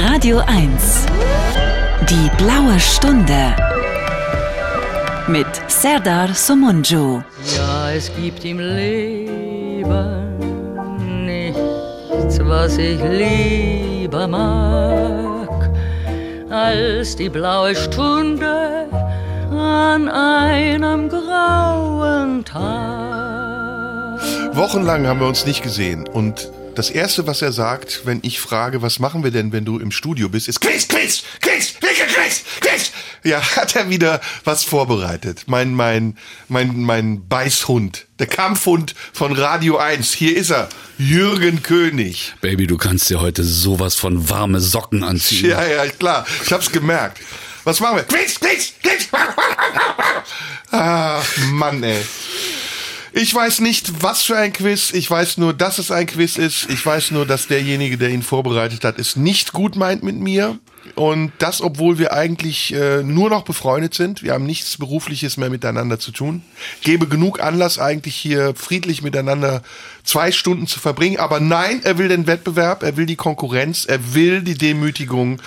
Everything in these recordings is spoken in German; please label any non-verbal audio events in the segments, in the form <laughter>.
Radio 1. Die blaue Stunde. Mit Serdar Somunju. Ja, es gibt im Leben nichts, was ich lieber mag, als die blaue Stunde an einem grauen Tag. Wochenlang haben wir uns nicht gesehen und das erste, was er sagt, wenn ich frage, was machen wir denn, wenn du im Studio bist, ist Quiz, Quiz, Quiz, Quiz, Quiz. Ja, <laughs> hat er wieder was vorbereitet. Mein, mein, mein, mein Beißhund, der Kampfhund von Radio 1. Hier ist er, Jürgen König. Baby, du kannst dir heute sowas von warme Socken anziehen. Ja, ja, klar. Ich hab's gemerkt. Was machen wir? Quiz, Quiz, Quiz. <laughs> Ah, Mann, ey. Ich weiß nicht, was für ein Quiz. Ich weiß nur, dass es ein Quiz ist. Ich weiß nur, dass derjenige, der ihn vorbereitet hat, es nicht gut meint mit mir. Und das, obwohl wir eigentlich äh, nur noch befreundet sind. Wir haben nichts Berufliches mehr miteinander zu tun. Gebe genug Anlass, eigentlich hier friedlich miteinander zwei Stunden zu verbringen. Aber nein, er will den Wettbewerb, er will die Konkurrenz, er will die Demütigung.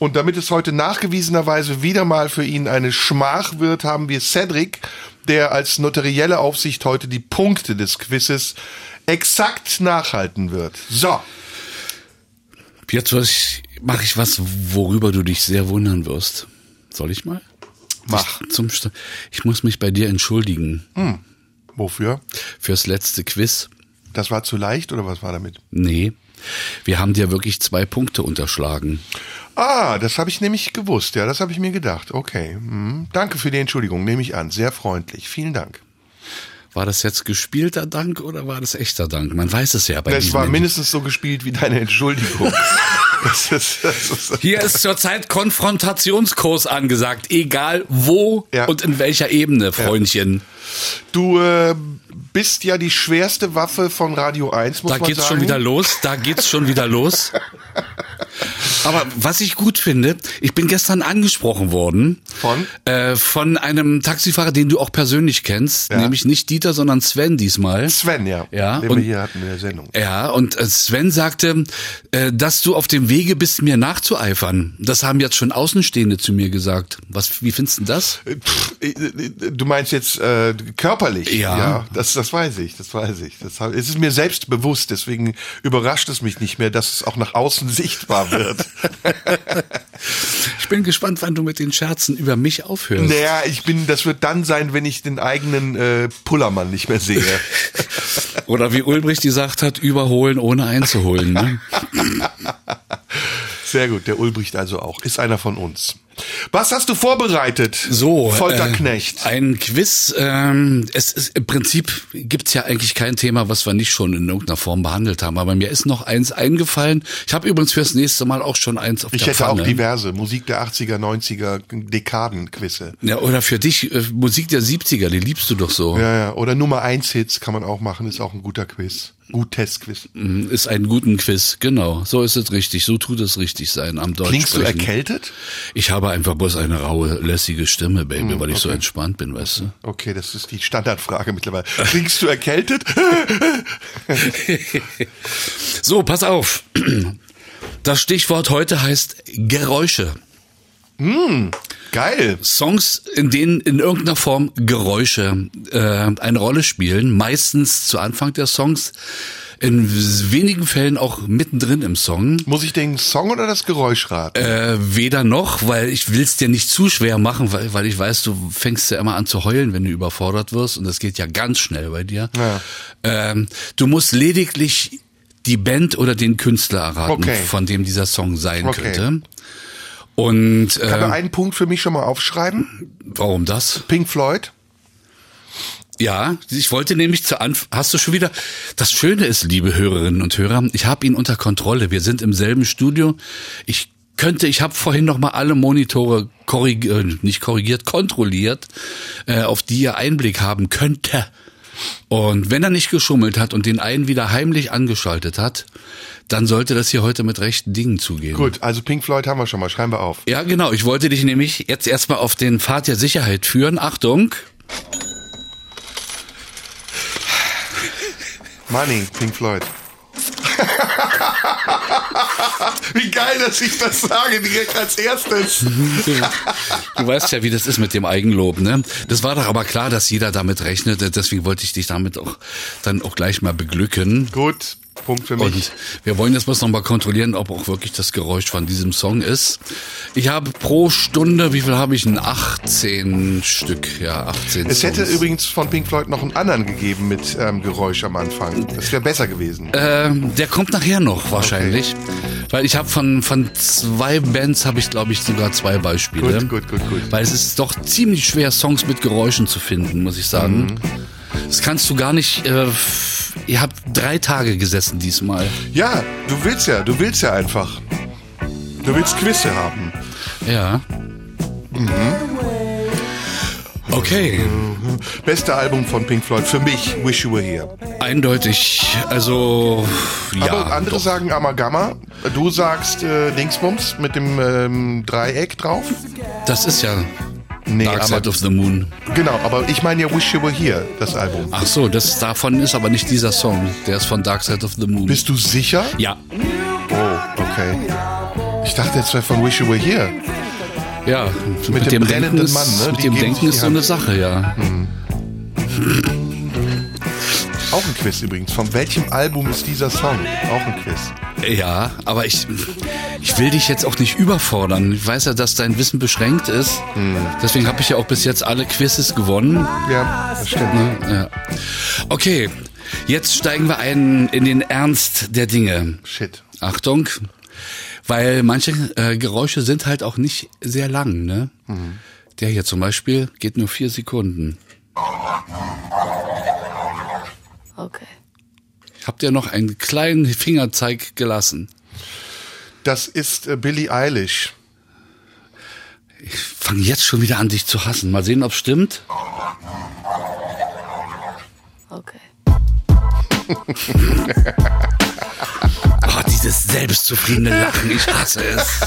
Und damit es heute nachgewiesenerweise wieder mal für ihn eine Schmach wird, haben wir Cedric, der als notarielle Aufsicht heute die Punkte des Quizzes exakt nachhalten wird. So. Jetzt mache ich was, worüber du dich sehr wundern wirst. Soll ich mal? Mach. Ich, zum, St- ich muss mich bei dir entschuldigen Wofür? fürs letzte Quiz. Das war zu leicht oder was war damit? Nee, wir haben dir wirklich zwei Punkte unterschlagen. Ah, das habe ich nämlich gewusst. Ja, das habe ich mir gedacht. Okay. Hm. Danke für die Entschuldigung. Nehme ich an. Sehr freundlich. Vielen Dank. War das jetzt gespielter Dank oder war das echter Dank? Man weiß es ja bei Es diesen war Menschen. mindestens so gespielt wie deine Entschuldigung. <laughs> das ist, das ist, Hier ist zurzeit Konfrontationskurs angesagt, egal wo Ja. und in welcher Ebene, Freundchen. du äh, bist ja die schwerste Waffe von Radio 1, muss Da man geht's sagen. schon wieder los, da geht's schon wieder los. <laughs> Aber was ich gut finde, ich bin gestern angesprochen worden Von? äh, von einem Taxifahrer, den du auch persönlich kennst, Ja. nämlich nicht Dieter, sondern Sven diesmal. Sven, ja. Ja, Den und- wir hier hatten in der Sendung. Ja, und äh, Sven sagte, äh, dass du auf dem Wege bist, mir nachzueifern. Das haben jetzt schon Außenstehende zu mir gesagt. Was, wie findest du das? Äh, pff, äh, Du meinst jetzt äh, körperlich? Ja. das, das weiß ich, das weiß ich. Das, es ist mir selbst bewusst, deswegen überrascht es mich nicht mehr, dass es auch nach außen <laughs> sichtbar wird. Ich bin gespannt, wann du mit den Scherzen über mich aufhörst. naja, ich bin, das wird dann sein, wenn ich den eigenen äh, Pullermann nicht mehr sehe. <laughs> Oder wie Ulbricht gesagt hat, überholen ohne einzuholen. Ne? <laughs> Sehr gut, der Ulbricht also auch. Ist einer von uns. Was hast du vorbereitet? So, Folterknecht. Äh, ein Quiz. Ähm, es ist im Prinzip gibt's ja eigentlich kein Thema, was wir nicht schon in irgendeiner Form behandelt haben. Aber mir ist noch eins eingefallen. Ich habe übrigens fürs nächste Mal auch schon eins auf ich der hätte Pfanne. auch diverse Musik der 80er, 90er, Dekaden-Quizze. ja, oder für dich äh, Musik der 70er, die liebst du doch so. Ja, ja. Oder Nummer 1 Hits kann man auch machen, ist auch ein guter Quiz. Gutes Quiz. Mhm, Ist ein guten Quiz, genau. So ist es richtig. So tut es richtig sein am Deutsch Klingst du sprechen. erkältet? Ich habe einfach bloß eine raue, lässige Stimme, Baby, weil ich so entspannt bin, weißt du? Okay, das ist die Standardfrage mittlerweile. Klingst du erkältet? <laughs> So, pass auf. Das Stichwort heute heißt Geräusche. Geil. Songs, in denen in irgendeiner Form Geräusche äh, eine Rolle spielen, meistens zu Anfang der Songs, in wenigen Fällen auch mittendrin im Song. Muss ich den Song oder das Geräusch raten? Äh, weder noch, weil ich will's dir nicht zu schwer machen, weil, weil ich weiß, du fängst ja immer an zu heulen, wenn du überfordert wirst und das geht ja ganz schnell bei dir. Ja. Ähm, du musst lediglich die Band oder den Künstler erraten, Okay. von dem dieser Song sein Okay. könnte. Und Kann du äh, einen Punkt für mich schon mal aufschreiben? warum das? Pink Floyd? Ja, ich wollte nämlich zu Anfang, hast du schon wieder, das Schöne ist, liebe Hörerinnen und Hörer, ich habe ihn unter Kontrolle. Wir sind im selben Studio. Ich könnte, ich habe vorhin noch mal alle Monitore korrigiert, äh, nicht korrigiert, kontrolliert, äh, auf die er Einblick haben könnte. Und wenn er nicht geschummelt hat und den einen wieder heimlich angeschaltet hat, dann sollte das hier heute mit rechten Dingen zugehen. Gut, also Pink Floyd haben wir schon mal. Schreiben wir auf. Ja, genau. Ich wollte dich nämlich jetzt erstmal auf den Pfad der Sicherheit führen. Achtung. Money, Pink Floyd. <laughs> Wie geil, dass ich das sage, direkt als erstes. Du, <laughs> du weißt ja, wie das ist mit dem Eigenlob, ne? Das war doch aber klar, dass jeder damit rechnete, deswegen wollte ich dich damit auch dann auch gleich mal beglücken. Gut, Punkt für mich. Und wir wollen jetzt bloß noch mal kontrollieren, ob auch wirklich das Geräusch von diesem Song ist. Ich habe pro Stunde, wie viel habe ich? Ein 18 Stück, ja, 18 es hätte Songs. übrigens von Pink Floyd noch einen anderen gegeben mit ähm, Geräusch am Anfang. Das wäre besser gewesen. Ähm, der kommt nachher noch wahrscheinlich, weil ich habe von von zwei Bands habe ich glaube ich sogar zwei Beispiele. Gut, gut, gut, gut. Weil es ist doch ziemlich schwer Songs mit Geräuschen zu finden, muss ich sagen. Mhm. Das kannst du gar nicht. Äh, ihr habt drei Tage gesessen diesmal. Ja, du willst ja, du willst ja einfach. Du willst Quizze haben. Ja. Mhm. Okay, Beste Album von Pink Floyd für mich, Wish You Were Here. eindeutig. Also ja. Aber andere doch. sagen Amagama. Du sagst äh, Dingsbums mit dem ähm, Dreieck drauf. das ist ja Nee, Dark Side of the Moon. genau, aber ich meine ja Wish You Were Here, das Album. Ach so, das davon ist aber nicht dieser Song. Der ist von Dark Side of the Moon. Bist du sicher? ja, Oh, okay. Ich dachte jetzt wäre von Wish You Were Here. ja. Mit, dem dem brennenden Denken ist, Mann, ne? Mit Die dem Denken ist so eine. Sache, ja. Auch ein Quiz übrigens. Von welchem Album ist dieser Song? Auch ein Quiz. Ja, aber ich, ich will dich jetzt auch nicht überfordern. Ich weiß ja, dass dein Wissen beschränkt ist. Deswegen habe ich ja auch bis jetzt alle Quizzes gewonnen. Ja, das stimmt. Ja. Okay, jetzt steigen wir ein in den Ernst der Dinge. Shit. Achtung, weil manche äh, Geräusche sind halt auch nicht sehr lang. Ne? Der hier zum Beispiel geht nur vier Sekunden. Okay. Habt ihr noch einen kleinen Fingerzeig gelassen? Das ist äh, Billie Eilish. Ich fange jetzt schon wieder an, dich zu hassen. Mal sehen, ob stimmt. Okay. <laughs> Oh, dieses selbstzufriedene Lachen, ich hasse es.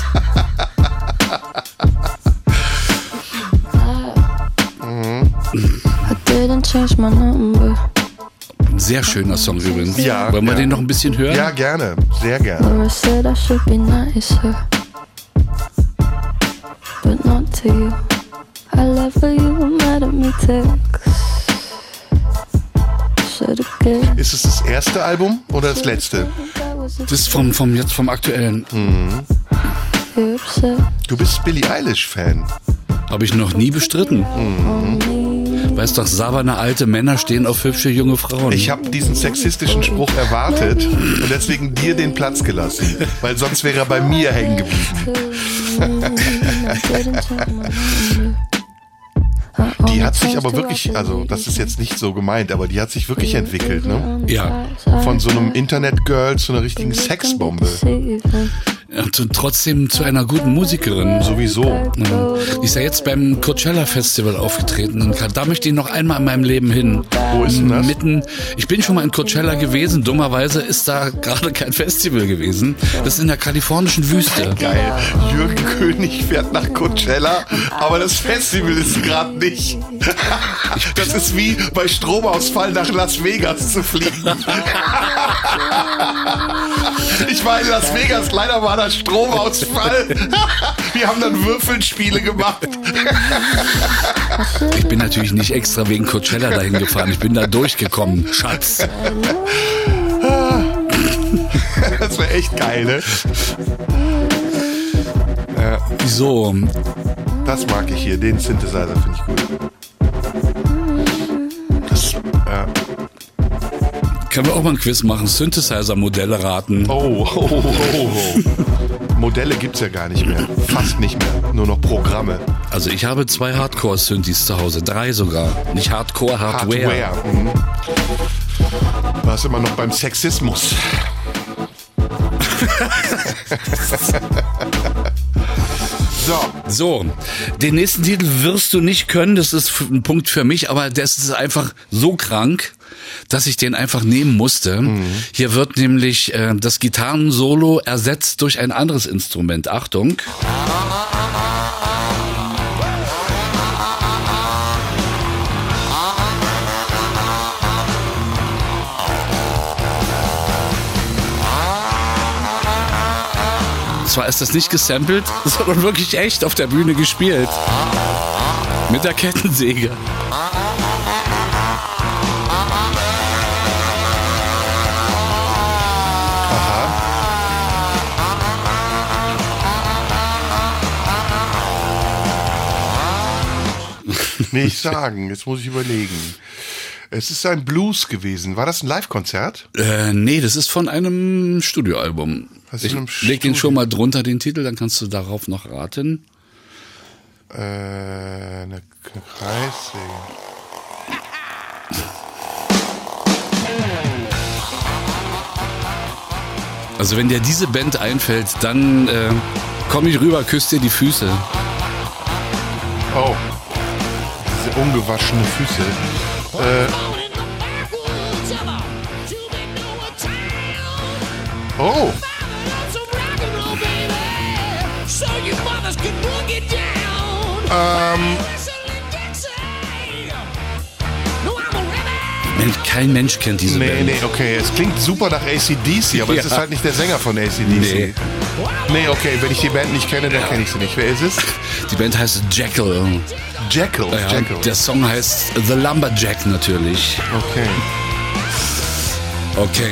I didn't change my number. Ein sehr schöner Song übrigens. Ja, Wollen wir ja. den noch ein bisschen hören? Ja, gerne. Sehr gerne. But not to you. I love you mad at me text. Ist es das erste Album oder das letzte? Das ist vom, vom, jetzt vom aktuellen. upset Du bist Billie Eilish-Fan. Habe ich noch nie bestritten. me. Weißt doch, saberne alte Männer stehen auf hübsche junge Frauen. Ich habe diesen sexistischen Spruch erwartet und deswegen dir den Platz gelassen, weil sonst wäre er bei mir hängen geblieben. Die hat sich aber wirklich, also das ist jetzt nicht so gemeint, aber die hat sich wirklich entwickelt, ne? Ja. Von so einem Internet-Girl zu einer richtigen Sexbombe. Und trotzdem zu einer guten Musikerin. Sowieso. Ja. Die ist ja jetzt beim Coachella Festival aufgetreten. Und da möchte ich noch einmal in meinem Leben hin. Wo ist denn das? Mitten, ich bin schon mal in Coachella gewesen. Dummerweise ist da <laughs> gerade kein Festival gewesen. Das ist in der kalifornischen Wüste. Geil. Jürgen König fährt nach Coachella, aber das Festival ist gerade nicht. Das ist wie bei Stromausfall nach Las Vegas zu fliegen. <laughs> Ich war in Las Vegas, leider war da Stromausfall. Wir haben dann Würfelspiele gemacht. Ich bin natürlich nicht extra wegen Coachella dahin gefahren. Ich bin da durchgekommen, Schatz. Das wäre echt geil, ne? So, Das mag ich hier, den Synthesizer finde ich gut. Das, ja. Können wir auch mal ein Quiz machen. Synthesizer-Modelle raten. Oh, oh, oh, oh, oh. Modelle gibt's ja gar nicht mehr. Fast nicht mehr. Nur noch Programme. Also ich habe zwei Hardcore-Synthes zu Hause. Drei sogar. Nicht Hardcore, Hardware. Hardware. Mhm. Du warst immer noch beim Sexismus. <laughs> so, So, den nächsten Titel wirst du nicht können, das ist ein Punkt für mich, aber das ist einfach so krank, dass ich den einfach nehmen musste. Hier wird nämlich äh, das Gitarrensolo ersetzt durch ein anderes Instrument. Achtung. zwar ist das nicht gesampelt, <laughs> sondern wirklich echt auf der Bühne gespielt. Mit der Kettensäge. Nicht <laughs> sagen, jetzt muss ich überlegen. Es ist ein Blues gewesen. War das ein Live-Konzert? Äh, nee, das ist von einem Studioalbum. Was Ich einem leg den Studio- schon mal drunter, den Titel, dann kannst du darauf noch raten. Äh, eine Kreissäge. Also wenn dir diese Band einfällt, dann äh, komm ich rüber, küsst dir die Füße. Ungewaschene Füße. Äh, oh. Ähm, kein Mensch kennt diese nee, Band. nee, okay. Es klingt super nach ACDC, aber es <laughs> Ja. ist halt nicht der Sänger von ACDC. Nee. Nee, okay. Wenn ich die Band nicht kenne, dann kenne ich sie nicht. Wer ist es? Die Band heißt Jekyll. Jekyll. Ja, Jekyll. Der Song heißt The Lumberjack natürlich. Okay. Okay.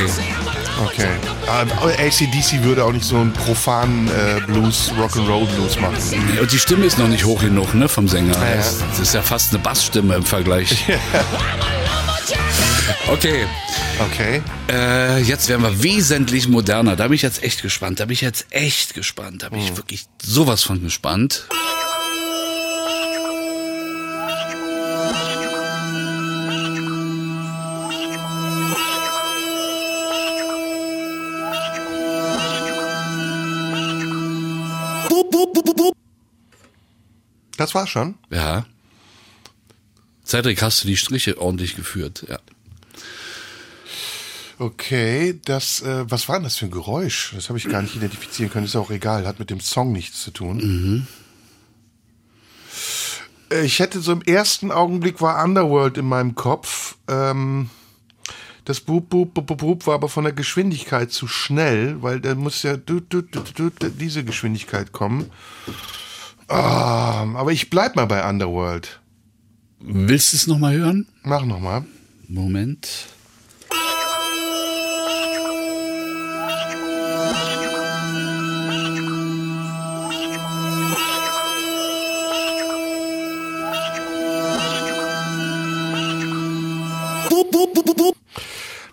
Okay. ACDC würde auch nicht so einen profanen äh, Blues, Rock'n'Roll Blues machen. Und die Stimme ist noch nicht hoch genug, ne, vom Sänger. Ja. Das, das ist ja fast eine Bassstimme im Vergleich. <laughs> Okay, Okay. äh, jetzt werden wir wesentlich moderner. Da bin ich jetzt echt gespannt. Da bin ich jetzt echt gespannt. Da bin ich wirklich sowas von gespannt. Das war's schon. Ja. Cedric, hast du die Striche ordentlich geführt? Ja. Okay, das, äh, was war denn das für ein Geräusch? Das habe ich gar nicht identifizieren können. Ist auch egal, hat mit dem Song nichts zu tun. Äh, Ich hätte so im ersten Augenblick war Underworld in meinem Kopf. Ähm, das Boop, Boop, Boop, Boop, war aber von der Geschwindigkeit zu schnell, weil da muss ja du, du, du, diese Geschwindigkeit kommen. Ah, aber ich bleib mal bei Underworld. Willst du es nochmal hören? Mach noch mal. Moment.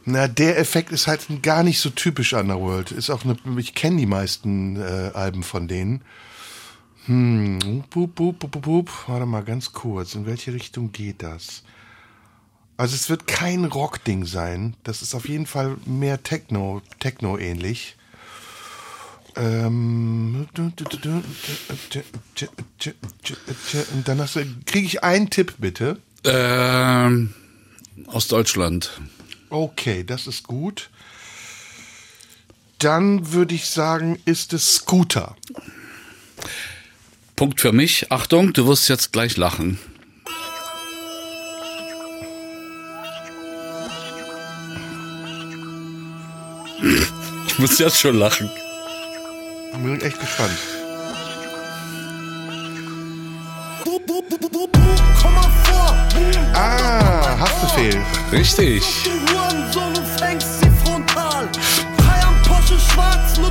Na, der Effekt ist halt gar nicht so typisch Underworld. Ist auch eine, ich kenne die meisten äh, Alben von denen. Hm, bup, bup, bup, bup, bup. Warte mal ganz kurz. In welche Richtung geht das? Also es wird kein Rock-Ding sein. Das ist auf jeden Fall mehr Techno, Techno ähnlich. Ähm, dann kriege ich einen Tipp bitte. Ähm, aus Deutschland. Okay, das ist gut. Dann würde ich sagen, ist es Scooter. Punkt für mich. Achtung, du wirst jetzt gleich lachen. Ich muss jetzt schon lachen. Bin echt gespannt. Komm Ah, Haftbefehl. Richtig.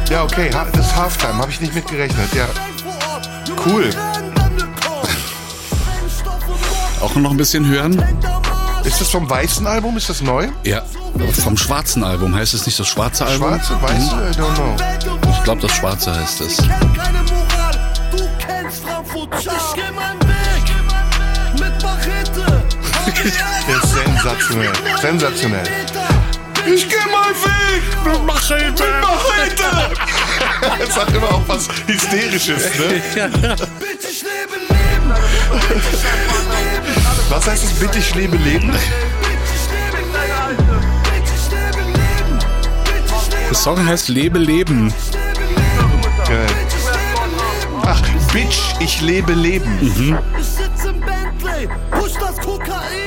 Ja, okay, ha- das ist Halftime, habe ich nicht mit gerechnet. Ja, Cool. <laughs> Auch noch ein bisschen hören? ist das vom weißen Album? Ist das neu? Ja. Vom schwarzen Album. Heißt es nicht das schwarze Album? Schwarze, weiße? I don't know. Ich glaube, das schwarze heißt es. Ich kenn keine Moral, du kennst Frankfurt. Ist sensationell. Sensationell. Ich gehe mal Weg mit Machete. Mit Machete. <laughs> Es hat immer auch was Hysterisches, ne? Bitch, ich lebe Leben. Was heißt es, bitte ich lebe Leben? Bitch, ich lebe Leben. Bitch, ich lebe Leben. Bitch, ich lebe Der Song heißt Lebe Leben. Geil. Ach, Bitch, ich lebe Leben. Ich sitz im Bentley, push das Kokain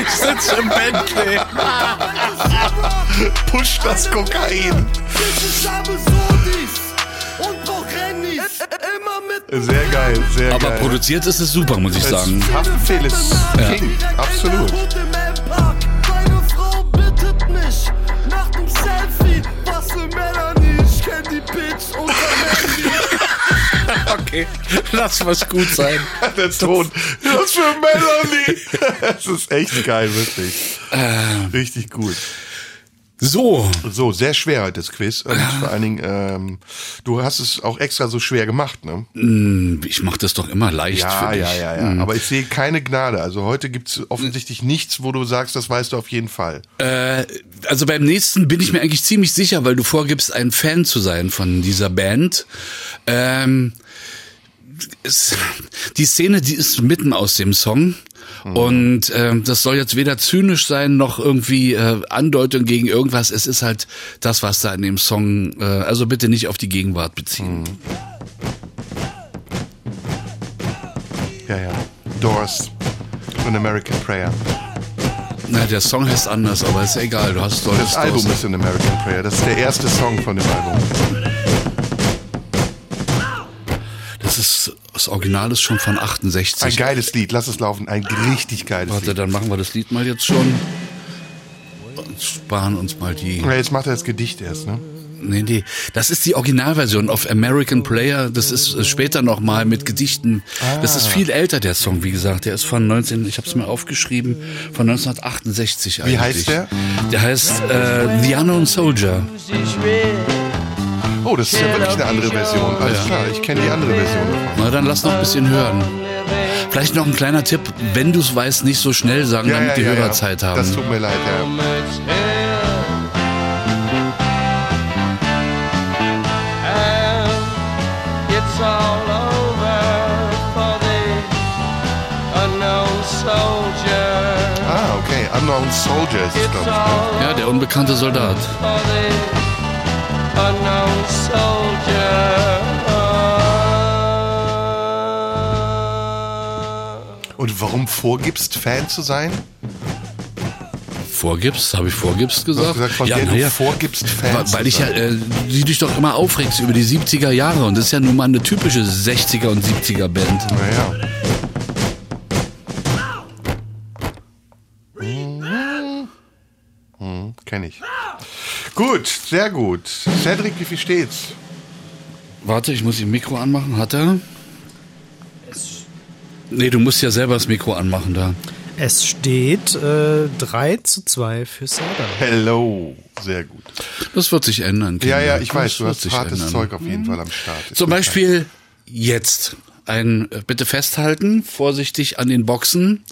ich sitze im Bentley. Push das Kokain. Sehr geil, sehr Aber geil. Aber produziert ist es super, muss ich sagen. Haftbefehl ist King, ja. absolut. Okay, <laughs> lass was gut sein. <laughs> Der Ton. Was für Melanie. <laughs> Das ist echt geil, wirklich. Richtig gut. So, So, sehr schwer heute das Quiz. Und vor allen Dingen, ähm, du hast es auch extra so schwer gemacht, ne? ich mache das doch immer leicht Ja, für dich. ja, ja, ja. Aber ich sehe keine Gnade. Also heute gibt's offensichtlich nichts, wo du sagst, das weißt du auf jeden Fall. Äh, also beim nächsten bin ich mir eigentlich ziemlich sicher, weil du vorgibst, ein Fan zu sein von dieser Band. Ähm, es, die Szene, die ist mitten aus dem Song. Und ähm, das soll jetzt weder zynisch sein noch irgendwie äh, Andeutung gegen irgendwas. Es ist halt das, was da in dem Song. Äh, also bitte nicht auf die Gegenwart beziehen. Ja, ja. Doors. An American Prayer. Na, der Song heißt anders, aber ist ja egal. Du hast Das Album ist An American Prayer. Das ist der erste Song von dem Album. Ist das Original ist schon von 68. Ein geiles Lied. Lass es laufen. Ein richtig geiles Warte, Lied. dann machen wir das Lied mal jetzt schon. Und sparen uns mal die. Ja, jetzt macht er das Gedicht erst, ne? Nee, nee. Das ist die Originalversion auf American Player. Das ist äh, später nochmal mit Gedichten. Das ist viel älter, der Song, wie gesagt. Der ist von 19, ich habe es mir aufgeschrieben, von 1968 eigentlich. Wie heißt der? Der heißt äh, The Unknown Soldier. Oh, das ist ja wirklich eine andere Version. Alles klar, ich kenne die andere Version. Na, dann lass noch ein bisschen hören. Vielleicht noch ein kleiner Tipp, wenn du es weißt, nicht so schnell sagen, damit die Hörer Zeit haben. Das tut mir leid, ja. Ah, okay. Unknown Soldier ist es, glaube ich. Ne? ja, der unbekannte Soldat. Unknown soldier. Und warum vorgibst, Fan zu sein? Vorgibst, habe ich vorgibst gesagt? gesagt, ja, naja. du vorgibst, Fan Weil, ich ja, äh, die dich doch immer aufregst über die 70er Jahre und das ist ja nun mal eine typische 60er und 70er Band. Naja. Gut, sehr gut. Cedric, wie viel steht's? Warte, ich muss das Mikro anmachen. Hat er? Nee, du musst ja selber das Mikro anmachen da. Es steht äh, 3 zu 2 für Sada. Hello. Sehr gut. Das wird sich ändern. Ja, Kinder. ja, ich Das weiß, du wird hast sich hartes ändern. Zeug auf jeden Fall am Start. Ist Zum Beispiel jetzt. Ein, äh, bitte festhalten, vorsichtig an den Boxen.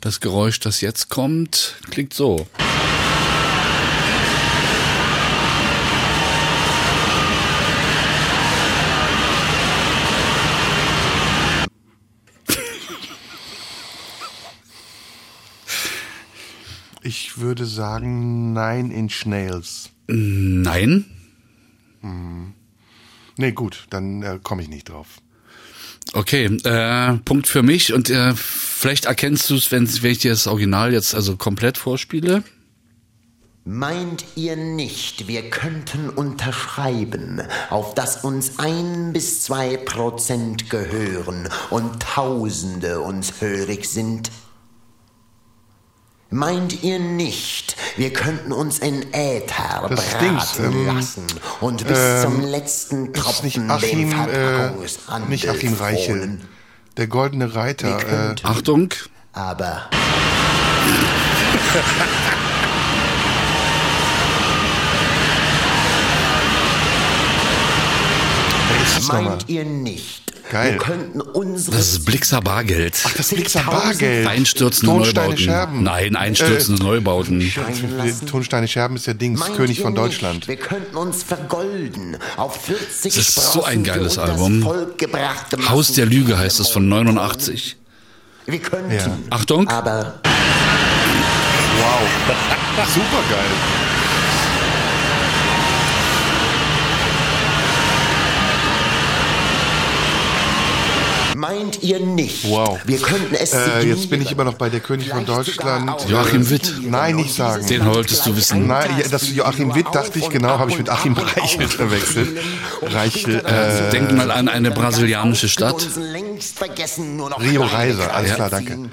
Das Geräusch, das jetzt kommt, klingt so. Ich würde sagen Nine Inch Nails. Nein. Nee, gut, dann äh, komme ich nicht drauf. Okay, äh, Punkt für mich und äh, vielleicht erkennst du es, wenn, wenn ich dir das Original jetzt also komplett vorspiele. Meint ihr nicht, wir könnten unterschreiben, auf dass uns ein bis zwei Prozent gehören und Tausende uns hörig sind? Meint ihr nicht, wir könnten uns in Äther Das braten ähm, lassen und bis ähm, zum letzten ist nicht Tropfen Achim, den äh, Verpackungshandel nicht Achim Reichel. Der goldene Reiter. Äh, Achtung. aber <laughs> meint ihr nicht, Geil. wir könnten unsere Das ist Blixer Bargeld. Ach, das Blixer Bargeld. Einstürzende Tonsteine Neubauten. Scherben. Nein, einstürzende Neubauten. scheinen lassen? Tonsteine Scherben ist der Dings, Meint König von nicht, Deutschland. Wir könnten uns vergolden auf 40 Das ist so ein geiles Album. Haus der Lüge heißt es von 89. Wir könnten, Ja. Achtung. aber Wow. <laughs> Super meint Meint ihr nicht? Wow. Wir könnten es Äh, jetzt bin ich immer noch bei der König von Deutschland. Joachim Witt. Nein, nicht sagen. Den wolltest du wissen. Nein, ja, das Joachim Witt dachte ich genau, habe ich mit Achim Reichel verwechselt. Reichel, äh, Denk mal an eine brasilianische Stadt. Rio Reiser, alles klar, danke.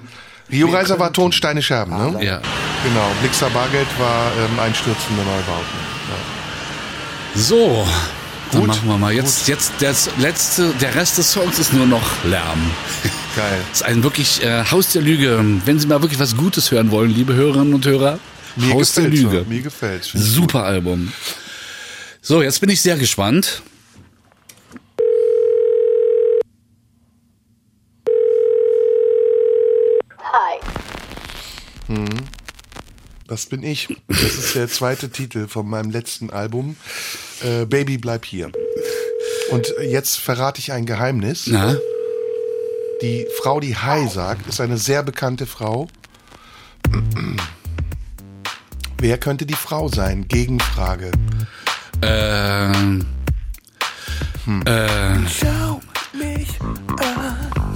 Rio Reiser war Tonsteine Scherben, ne? Ja. Genau, Blixer Bargeld war ähm, einstürzende Neubauten. So, dann Gut, machen wir mal. Jetzt, jetzt das letzte, der Rest des Songs ist nur noch Lärm. Geil. Das <laughs> ist ein wirklich äh, Haus der Lüge. Wenn Sie mal wirklich was Gutes hören wollen, liebe Hörerinnen und Hörer, Mir Haus der Lüge. so, Mir gefällt's. Find's Super Album. So, jetzt bin ich sehr gespannt. Das bin ich. Das ist der zweite Titel von meinem letzten Album. Äh, Baby, bleib hier. Und jetzt verrate ich ein Geheimnis. Na, Die Frau, die Hi sagt, ist eine sehr bekannte Frau. Wer könnte die Frau sein? Gegenfrage. ähm, äh,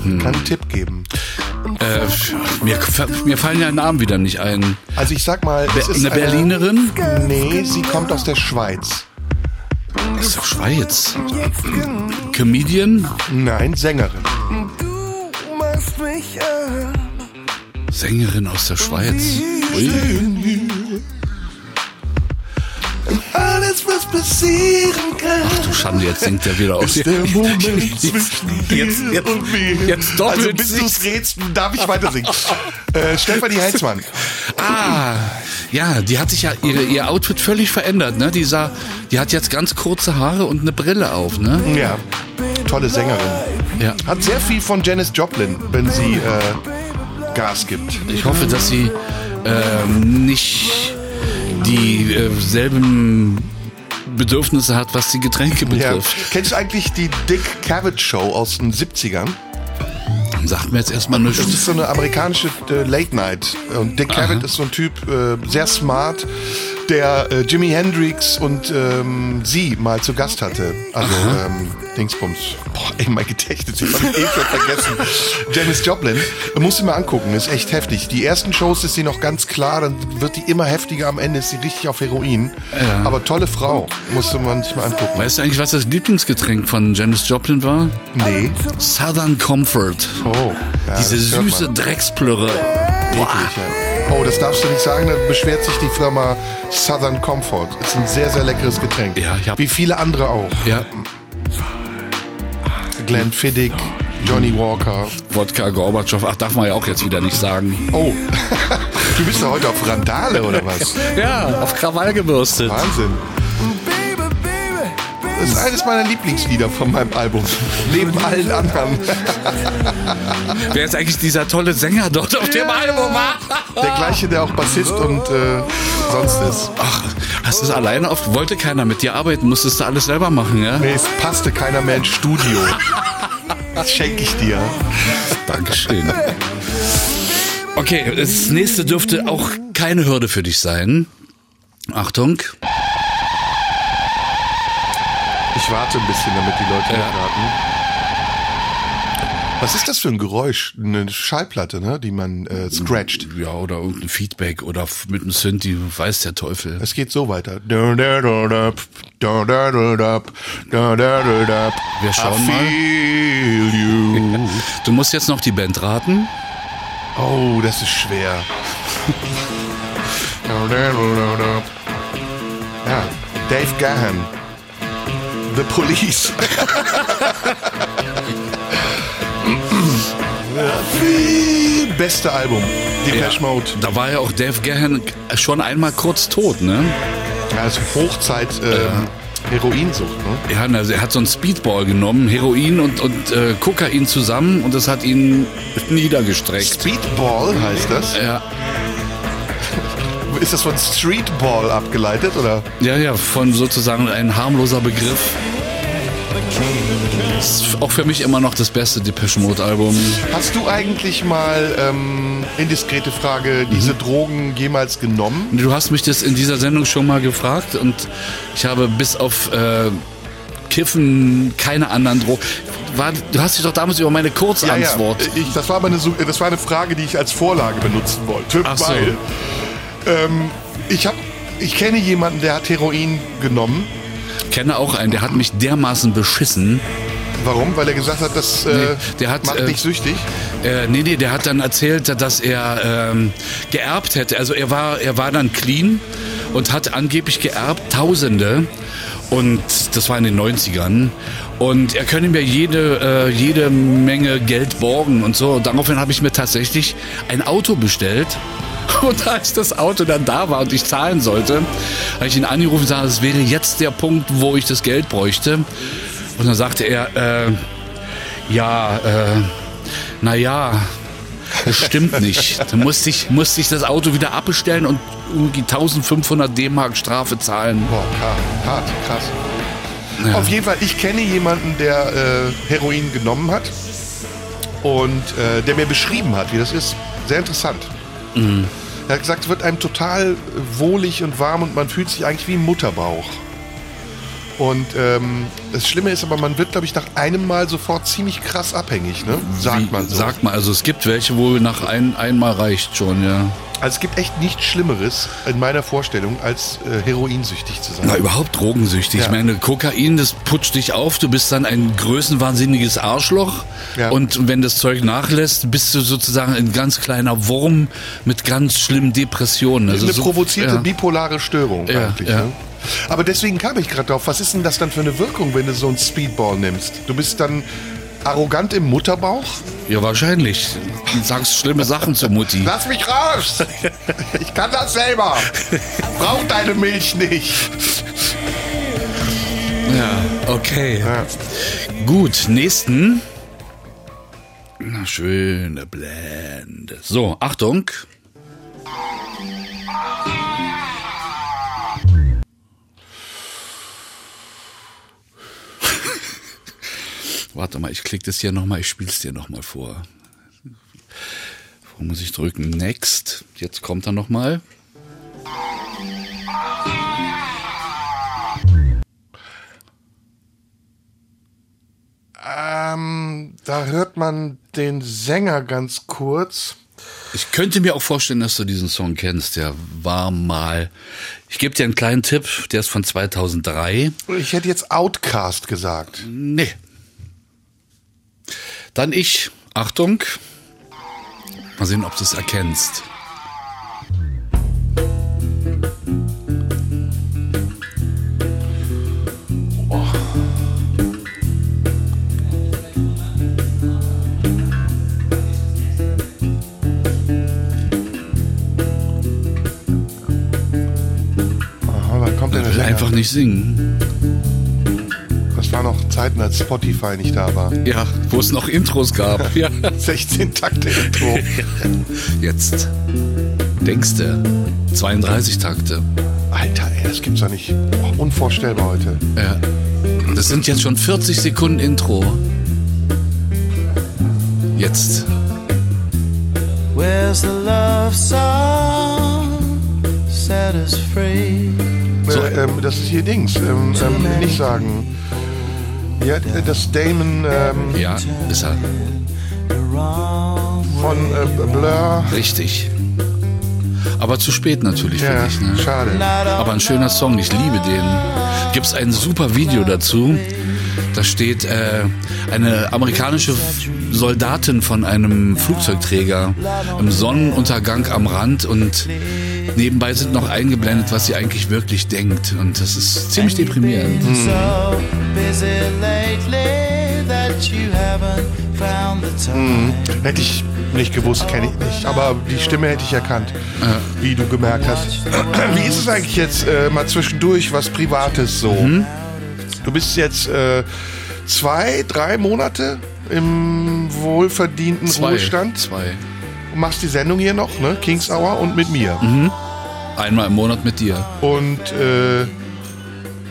Kann einen Tipp geben. äh, mir, mir fallen ja Namen wieder nicht ein. Also ich sag mal, es ist Eine Berlinerin? Nee, sie kommt aus der Schweiz. Aus der Schweiz. Comedian? Nein, Sängerin. Sängerin aus der Schweiz. Ui. Alles, was passieren kann, Du Schande, jetzt singt er wieder aus. ist der Moment zwischen dir Jetzt- jetzt- und mir. jetzt doppelt Also bis du es rätst, darf ich weiter singen. äh, Stefanie Heinzmann. Ah, ja, die hat sich ja ihre, ihr Outfit völlig verändert, ne? Die sah, die hat jetzt ganz kurze Haare und eine Brille auf, ne? Ja, tolle Sängerin. Ja. Hat sehr viel von Janis Joplin, wenn sie äh, Gas gibt. Ich hoffe, dass sie ähm, nicht dieselben Bedürfnisse hat, was die Getränke Ja. betrifft. Kennst du eigentlich die Dick Cavett Show aus den 70ern? Sagt mir jetzt erstmal Das nichts. ist so eine amerikanische äh, Late Night. Und Dick Cavett ist so ein Typ, äh, sehr smart, der äh, Jimi Hendrix und ähm, sie mal zu Gast hatte. Also ähm, Dingsbums. Boah, ey, mein Gedächtnis, ich hab eh schon vergessen. <laughs> Janis Joplin. Musst du mal angucken, ist echt heftig. Die ersten Shows ist sie noch ganz klar, dann wird die immer heftiger, am Ende ist sie richtig auf Heroin. Aber tolle Frau, musste man sich mal angucken. Weißt du eigentlich, was das Lieblingsgetränk von Janis Joplin war? Nee. Southern Comfort. Oh. Ja, Diese süße. Drecksplürre. Ja. Oh, das darfst du nicht sagen, da beschwert sich die Firma Southern Comfort. Ist ein sehr, sehr leckeres Getränk. Ja, ich hab- Wie viele andere auch. Ja, Glenn Fiddick, Johnny Walker. Wodka Gorbatschow. Ach, darf man ja auch jetzt wieder nicht sagen. Oh, <laughs> du bist ja heute auf Randale oder was? Ja, auf Krawall gebürstet. Wahnsinn. Das ist eines meiner Lieblingslieder von meinem Album. <laughs> Neben allen anderen. <laughs> Wer ist eigentlich dieser tolle Sänger dort auf dem Album? Der gleiche, der auch Bassist und äh, sonst ist. Ach, hast du es alleine auf? Wollte keiner mit dir arbeiten? Musstest du alles selber machen, ja? Nee, es passte keiner mehr ins Studio. Das schenke ich dir. Dankeschön. Okay, das nächste dürfte auch keine Hürde für dich sein. Achtung. Ich warte ein bisschen, damit die Leute mitraten. Was ist das für ein Geräusch? Eine Schallplatte, ne, die man äh, scratcht. Ja, oder irgendein Feedback oder mit einem Synth, die weiß der Teufel. Es geht so weiter. Wir schauen mal. Du musst jetzt noch die Band raten. Oh, das ist schwer. Ja, Dave Gahan. The Police. <laughs> Beste Album. Depeche Mode. Da war ja auch Dave Gahan schon einmal kurz tot, ne? Ja, also Hochzeit ähm, Heroinsucht, ne? Ja, also er hat so einen Speedball genommen, Heroin und, und äh, Kokain zusammen und das hat ihn niedergestreckt. Speedball heißt das. Ja, Ist das von Streetball abgeleitet oder? ja, ja, von sozusagen ein harmloser Begriff. Ist auch für mich immer noch das beste Depeche Mode Album. Hast du eigentlich mal ähm, indiskrete Frage diese Drogen jemals genommen? Du hast mich das in dieser Sendung schon mal gefragt und ich habe bis auf äh, Kiffen keine anderen Drogen. war, du hast dich doch damals über meine Kurzantwort. Ja, ja. Ich, das, war aber eine, Su- das war eine Frage, die ich als Vorlage benutzen wollte. Ach so. Weil ähm, ich, hab, ich kenne jemanden, der hat Heroin genommen. kenne auch einen, der hat mich dermaßen beschissen. Warum? Weil er gesagt hat, das äh, Nee, der hat, macht äh, nicht süchtig. Äh, nee, nee, der hat dann erzählt, dass er ähm, geerbt hätte. Also er war, er war dann clean und hat angeblich geerbt Tausende. Und das war in den 90ern. Und er könne mir jede, äh, jede Menge Geld borgen und so. Und daraufhin habe ich mir tatsächlich ein Auto bestellt. <laughs> Und als das Auto dann da war und ich zahlen sollte, habe ich ihn angerufen und gesagt, es wäre jetzt der Punkt, wo ich das Geld bräuchte. Und dann sagte er, äh, ja, äh, naja, das stimmt nicht. Da musste ich, musste ich das Auto wieder abbestellen und irgendwie 1500 D-Mark Strafe zahlen. Boah, hart, krass. Auf jeden Fall, ich kenne jemanden, der äh, Heroin genommen hat und äh, der mir beschrieben hat, wie das ist. Sehr interessant. Er hat gesagt, es wird einem total wohlig und warm und man fühlt sich eigentlich wie im Mutterbauch. Und ähm, das Schlimme ist aber, man wird, glaube ich, nach einem Mal sofort ziemlich krass abhängig, ne? Sagt Wie- man so. Sagt man, also es gibt welche, wo nach ein, einmal reicht schon, ja. Also es gibt echt nichts Schlimmeres in meiner Vorstellung, als äh, heroinsüchtig zu sein. Na, überhaupt drogensüchtig. Ja. Ich meine, Kokain, das putscht dich auf, du bist dann ein größenwahnsinniges Arschloch. Ja. Und wenn das Zeug nachlässt, bist du sozusagen ein ganz kleiner Wurm mit ganz schlimmen Depressionen. Also eine so- provozierte ja. bipolare Störung Ja, eigentlich. Ne? Aber deswegen kam ich gerade drauf, was ist denn das dann für eine Wirkung, wenn du so einen Speedball nimmst? Du bist dann arrogant im Mutterbauch? Ja, wahrscheinlich. Du sagst schlimme Sachen zur Mutti. Lass mich raus! Ich kann das selber! Brauch deine Milch nicht! Ja, okay. Ja. Gut, nächsten. Na, schöne Blende. So, Achtung. Warte mal, ich klicke das hier nochmal, ich spiele es dir nochmal vor. Wo muss ich drücken? Next. Jetzt kommt er nochmal. Ähm, da hört man den Sänger ganz kurz. Ich könnte mir auch vorstellen, dass du diesen Song kennst. Der war mal. Ich gebe dir einen kleinen Tipp. Der ist von 2003. Ich hätte jetzt Outcast gesagt. Nee. Dann ich. Achtung. Mal sehen, ob du es erkennst. Aha, wann kommt denn will einfach nicht singen. Das war noch Zeiten, als Spotify nicht da war. Ja, wo es noch Intros gab. <laughs> Ja. 16 Takte Intro. <laughs> Jetzt. Denkst du? 32 Takte. Alter, ey, das gibt's doch nicht. Oh, unvorstellbar heute. Ja. Das sind jetzt schon 40 Sekunden Intro. Jetzt. Where's the love song? Set us free. So, ähm, das ist hier Dings. Ähm, ähm, nicht sagen. Ja, das Damon ähm, Ja, ist er. von äh, Blur. Richtig. Aber zu spät natürlich, Ja, finde ich. Ne? schade. Aber ein schöner Song, ich liebe den. Gibt's ein super Video dazu. Da steht äh, eine amerikanische Soldatin von einem Flugzeugträger im Sonnenuntergang am Rand und nebenbei sind noch eingeblendet, was sie eigentlich wirklich denkt. Und das ist ziemlich deprimierend. Hm. Time. Hätte ich nicht gewusst, kenne ich nicht. Aber die Stimme hätte ich erkannt, wie du gemerkt hast. <clears throat> Wie ist es eigentlich jetzt äh, mal zwischendurch was Privates so? Du bist jetzt äh, zwei, drei Monate im wohlverdienten Zwei. Ruhestand. Zwei. Du machst die Sendung hier noch, ne? Kings Hour und mit mir. Einmal im Monat mit dir. Und äh,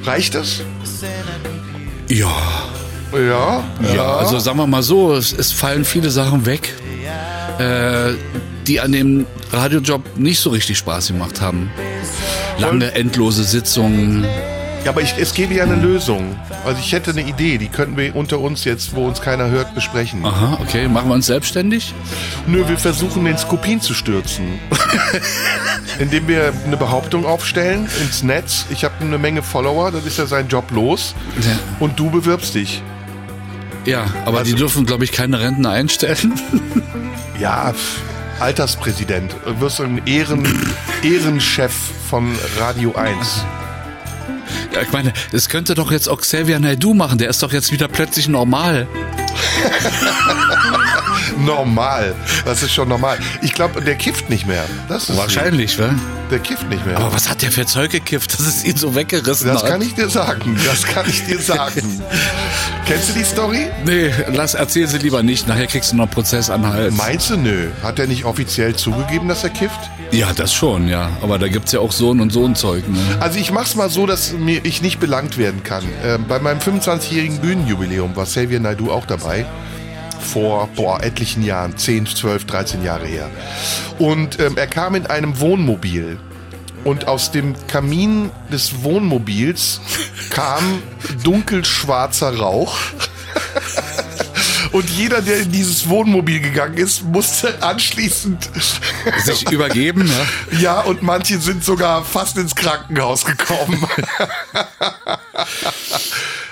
reicht das? Ja. Ja. Ja, also sagen wir mal so, es, es fallen viele Sachen weg, äh, die an dem Radiojob nicht so richtig Spaß gemacht haben. Lange, endlose Sitzungen, Ja, aber ich, es gäbe ja eine Lösung. Also ich hätte eine Idee, die könnten wir unter uns jetzt, wo uns keiner hört, besprechen. Aha, okay. Machen wir uns selbstständig? Nö, wir versuchen den Skopin zu stürzen. <laughs> Indem wir eine Behauptung aufstellen ins Netz. Ich habe eine Menge Follower, dann ist ja sein Job los. Ja. Und du bewirbst dich. Ja, aber Also- die dürfen, glaube ich, keine Rentner einstellen. <laughs> Ja, Alterspräsident. Du wirst ein Ehren, <laughs> Ehrenchef von Radio 1. Ja, ich meine, es könnte doch jetzt auch Xavier Naidoo machen. Der ist doch jetzt wieder plötzlich normal. <laughs> Normal. Das ist schon normal. Ich glaube, der kifft nicht mehr. Das ist Wahrscheinlich, wa? Der kifft nicht mehr. Aber was hat der für Zeug gekifft, dass es ihn so weggerissen das hat? kann ich dir sagen. Das kann ich dir sagen. <laughs> Kennst du die Story? Nee, lass, erzähl sie lieber nicht. Nachher kriegst du noch einen Prozess an den Hals. Meinst du, nö? Hat er nicht offiziell zugegeben, dass er kifft? Ja, das schon, ja. Aber da gibt's ja auch so und so ein Zeug, ne? Also ich mach's mal so, dass mir ich nicht belangt werden kann. Ähm, bei meinem 25-jährigen Bühnenjubiläum war Xavier Naidoo auch dabei. Vor boah, etlichen Jahren, 10, 12, 13 Jahre her. Und ähm, er kam in einem Wohnmobil. Und aus dem Kamin des Wohnmobils kam <laughs> dunkelschwarzer Rauch. Und jeder, der in dieses Wohnmobil gegangen ist, musste anschließend Sich übergeben, ne? <laughs> ja, und manche sind sogar fast ins Krankenhaus gekommen. <laughs>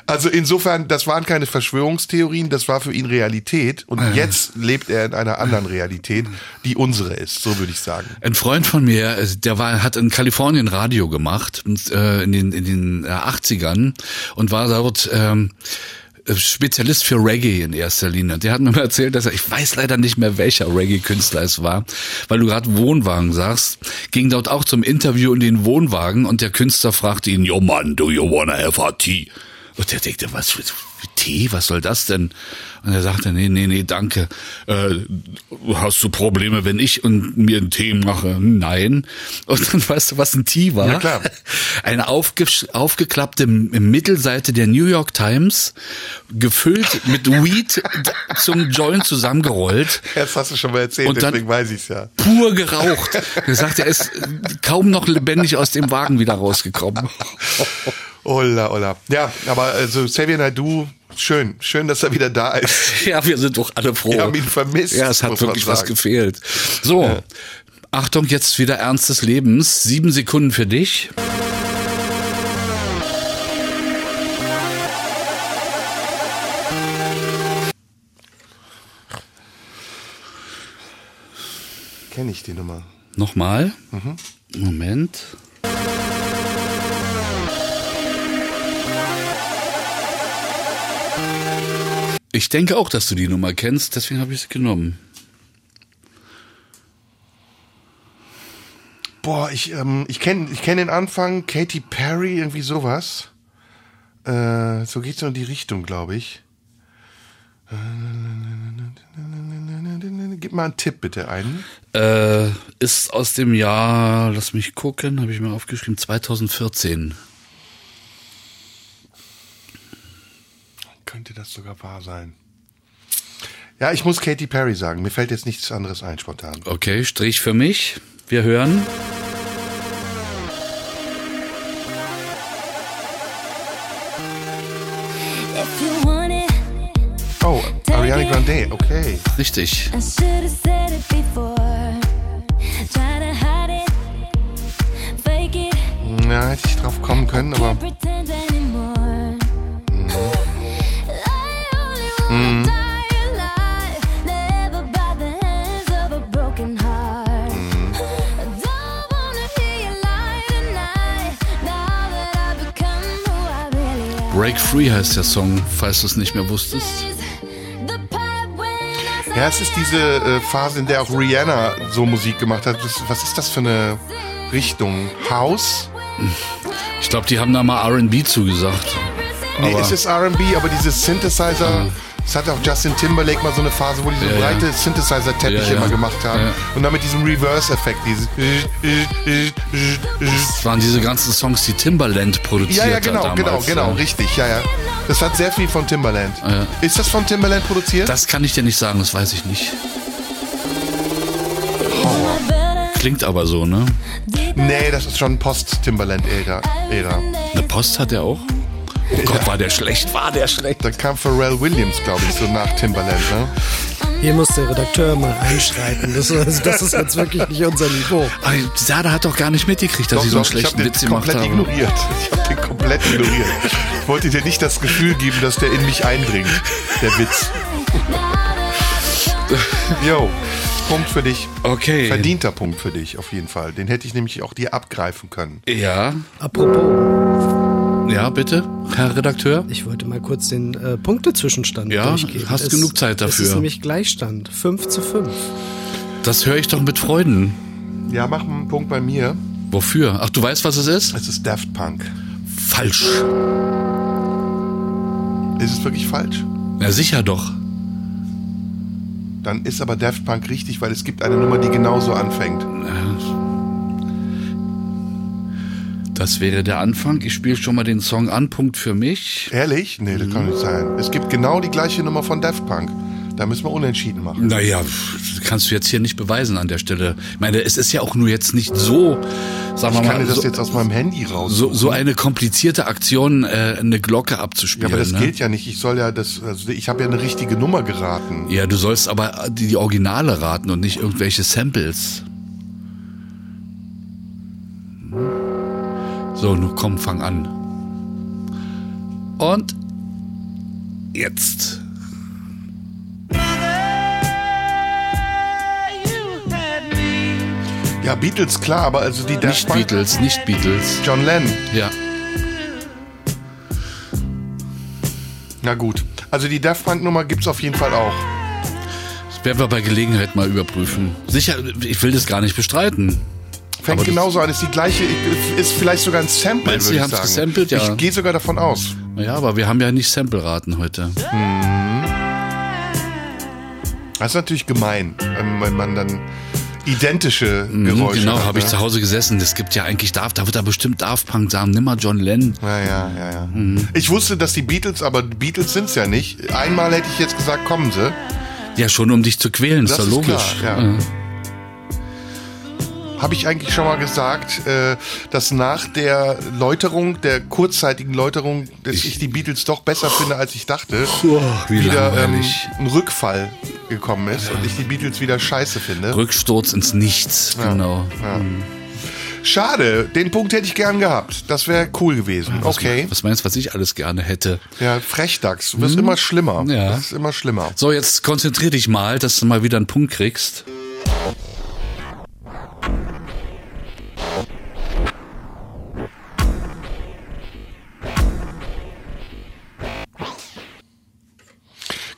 also insofern, das waren keine Verschwörungstheorien, das war für ihn Realität. Und jetzt lebt er in einer anderen Realität, die unsere ist, so würde ich sagen. Ein Freund von mir, äh, der war, hat in Kalifornien Radio gemacht, äh, in den, in den äh, 80ern und war dort ähm, Spezialist für Reggae in erster Linie. Der hat mir mal erzählt, dass er, ich weiß leider nicht mehr, welcher Reggae-Künstler es war, weil du gerade Wohnwagen sagst, ging dort auch zum Interview in den Wohnwagen und der Künstler fragte ihn, yo man, do you wanna have a tea? Und der denkt, was für Tee, was soll das denn? Und er sagte, nee, nee, nee, danke. Äh, hast du Probleme, wenn ich und mir einen Tee mache? Nein. Und dann weißt du, was ein Tee war? Ja, klar. Eine aufge aufgeklappte Mittelseite der New York Times, gefüllt mit Weed <laughs> zum Joint zusammengerollt, Das hast du schon mal erzählt, Und dann- deswegen weiß ich's ja. pur geraucht. Er sagt, er ist kaum noch lebendig aus dem Wagen wieder rausgekommen. <laughs> Ola, ola. Ja, aber also Xavier Naidoo, schön. Schön, dass er wieder da ist. <laughs> Ja, wir sind doch alle froh. Wir haben ihn vermisst, Ja, es hat wirklich was gefehlt. So, Achtung, jetzt wieder Ernst des Lebens. Sieben Sekunden für dich. Kenne ich die Nummer. Nochmal. Mhm. Moment. Ich denke auch, dass du die Nummer kennst, deswegen habe ich sie genommen. Boah, ich, ähm, ich kenne ich kenn den Anfang, Katy Perry, irgendwie sowas. Äh, so geht's so in die Richtung, glaube ich. Gib mal einen Tipp bitte ein. Äh, ist aus dem Jahr, lass mich gucken, habe ich mir aufgeschrieben, 2014. Könnte das sogar wahr sein? Ja, ich muss Katy Perry sagen. Mir fällt jetzt nichts anderes ein spontan. Okay, Strich für mich. Wir hören. Oh, Ariana Grande, okay. Richtig. Na, hätte ich drauf kommen können, aber am. Break Free heißt der Song, falls du es nicht mehr wusstest. Ja, es ist diese äh, Phase, in der auch Rihanna so Musik gemacht hat. Was, was ist das für eine Richtung? House? Ich glaube, die haben da mal R&B zugesagt. Nee, Aber- es ist R&B, aber dieses Synthesizer, es hatte auch Justin Timberlake mal so eine Phase, wo die so Ja, ja. breite Synthesizer-Teppiche Ja, ja. immer gemacht haben. Ja. Und dann mit diesem Reverse-Effekt, dieses Das waren diese ganzen Songs, die Timbaland produziert Ja, ja, hat genau, damals. genau, genau, ja. richtig, ja, ja. Das hat sehr viel von Timberland. Ja. Ist das von Timberland produziert? Das kann ich dir nicht sagen, das weiß ich nicht. Klingt aber so, ne? Nee, das ist schon Post-Timberland-Ära. Ära. Eine Post hat er auch? Oh Gott, war der schlecht, war der schlecht. Da kam Pharrell Williams, glaube ich, so nach Timberland, ne? Hier muss der Redakteur mal einschreiten. Das, also das ist jetzt wirklich nicht unser Niveau. Aber Sada hat doch gar nicht mitgekriegt, dass Doch, ich so einen doch, ich schlechten habe den Witz gemacht komplett habe. ignoriert. Ich habe den komplett ignoriert. Ich wollte dir nicht das Gefühl geben, dass der in mich eindringt, der Witz. Jo, Punkt für dich. Okay. Verdienter Punkt für dich, auf jeden Fall. Den hätte ich nämlich auch dir abgreifen können. Ja, Apropos, ja, bitte, Herr Redakteur. ich wollte mal kurz den äh, Punktezwischenstand Ja, durchgeben. hast Es- genug Zeit dafür. ist nämlich Gleichstand. 5 zu 5. Das höre ich doch mit Freuden. Ja, mach einen Punkt bei mir. Wofür? Ach, du weißt, was es ist? Es ist Daft Punk. Falsch. Ist es wirklich falsch? Ja, sicher doch. Dann ist aber Daft Punk richtig, weil es gibt eine Nummer, die genauso anfängt. Das wäre der Anfang. Ich spiele schon mal den Song an. Punkt für mich. Ehrlich? Nee, das kann nicht sein. Es gibt genau die gleiche Nummer von Daft Punk. Da müssen wir unentschieden machen. Naja, kannst du jetzt hier nicht beweisen an der Stelle. Ich meine, es ist ja auch nur jetzt nicht so, sagen wir Ich kann mal, dir das so, jetzt aus meinem Handy raus. so, so eine komplizierte Aktion, äh, eine Glocke ja, abzuspielen. aber das ne? gilt ja nicht. Ich soll ja das, also ich habe ja eine richtige Nummer geraten. Ja, du sollst aber die, die Originale raten und nicht irgendwelche Samples. So, nun komm, fang an. Und jetzt. Ja, Beatles, klar, aber also die Daft Nicht Punk. Beatles, nicht Beatles. John Lennon. Ja. Na gut. Also die Daft Punk Nummer gibt's auf jeden Fall auch. Das werden wir bei Gelegenheit mal überprüfen. Sicher, ich will das gar nicht bestreiten. Fängt Aber genauso an, ist die gleiche, ist vielleicht sogar ein Sample, würde die ich sagen. gesampelt? Ja. Ich gehe sogar davon aus. Ja, aber wir haben ja nicht Sample-Raten heute. Das ist natürlich gemein, wenn man dann identische Geräusche genau, habe ich ne? zu Hause gesessen. Es gibt ja eigentlich, Daft, da wird da bestimmt Daft Punk sagen, nimm mal John Lennon. Ja, ja, ja, ja. Ich wusste, dass die Beatles, aber Beatles sind's ja nicht. Einmal hätte ich jetzt gesagt, kommen sie. Ja, schon um dich zu quälen, ist Das ist logisch. klar, ja. Habe ich eigentlich schon mal gesagt, äh, dass nach der Läuterung, der kurzzeitigen Läuterung, dass ich, die Beatles doch besser finde, als ich dachte, wie wieder ähm, ein Rückfall gekommen ist und ich die Beatles wieder scheiße finde. Rücksturz ins Nichts, genau. Schade, den Punkt hätte ich gern gehabt. Das wäre cool gewesen. Was- Okay. Was meinst du, was ich alles gerne hätte? Ja, Frechdachs. Du wirst immer schlimmer. Hm? Ja. Das ist immer schlimmer. So, jetzt konzentrier dich mal, dass du mal wieder einen Punkt kriegst.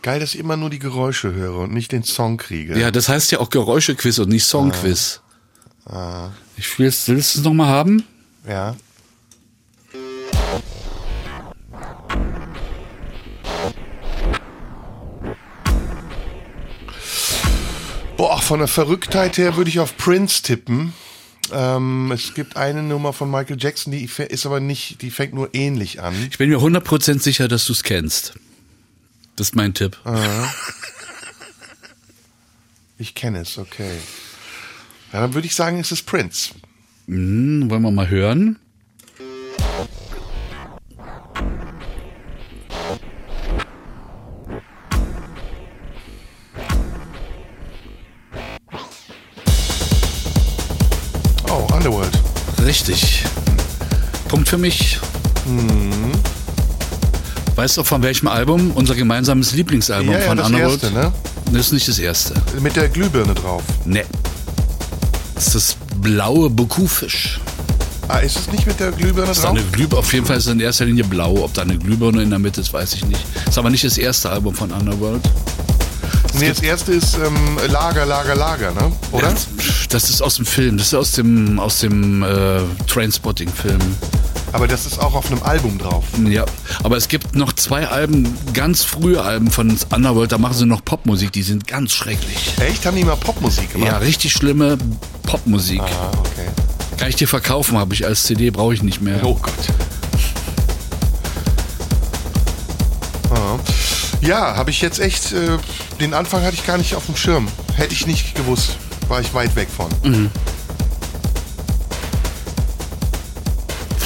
Geil, dass ich immer nur die Geräusche höre und nicht den Song kriege. Ja, das heißt ja auch Geräuschequiz und nicht Songquiz. Ah. Ich spiel's, willst du es nochmal haben? Ja. Boah, von der Verrücktheit her würde ich auf Prince tippen. Ähm, es gibt eine Nummer von Michael Jackson, die ist aber nicht, die fängt nur ähnlich an. Ich bin mir 100% sicher, dass du es kennst. Das ist mein Tipp. Ich kenne es, okay. Ja, dann würde ich sagen, es ist Prince. Hm, wollen wir mal hören? Oh, Underworld. Richtig. Punkt für mich. Weißt du, von welchem Album? Unser gemeinsames Lieblingsalbum Ja, ja, von das Underworld? erste, ne? Das ist nicht das erste. Mit der Glühbirne drauf. Ne. Das ist das blaue Bukufisch. Ah, ist es nicht mit der Glühbirne Ist drauf? eine Glühbirne, auf jeden Fall ist es in erster Linie blau. Ob da eine Glühbirne in der Mitte ist, weiß ich nicht. Ist aber nicht das erste Album von Underworld. Nee, das erste ist ähm, Lager, Lager, Lager, ne? Oder? Ja, Das ist aus dem Film. Das ist aus dem, aus dem äh, Trainspotting-Film. Aber das ist auch auf einem Album drauf. Ja, aber es gibt noch zwei Alben, ganz frühe Alben von Underworld, da machen sie noch Popmusik, die sind ganz schrecklich. Echt? Haben die mal Popmusik gemacht? Ja, richtig schlimme Popmusik. Ah, okay. Kann ich dir verkaufen, habe ich als CD, brauche ich nicht mehr. Oh Gott. Ah. Ja, habe ich jetzt echt, äh, den Anfang hatte ich gar nicht auf dem Schirm. Hätte ich nicht gewusst. War ich weit weg von.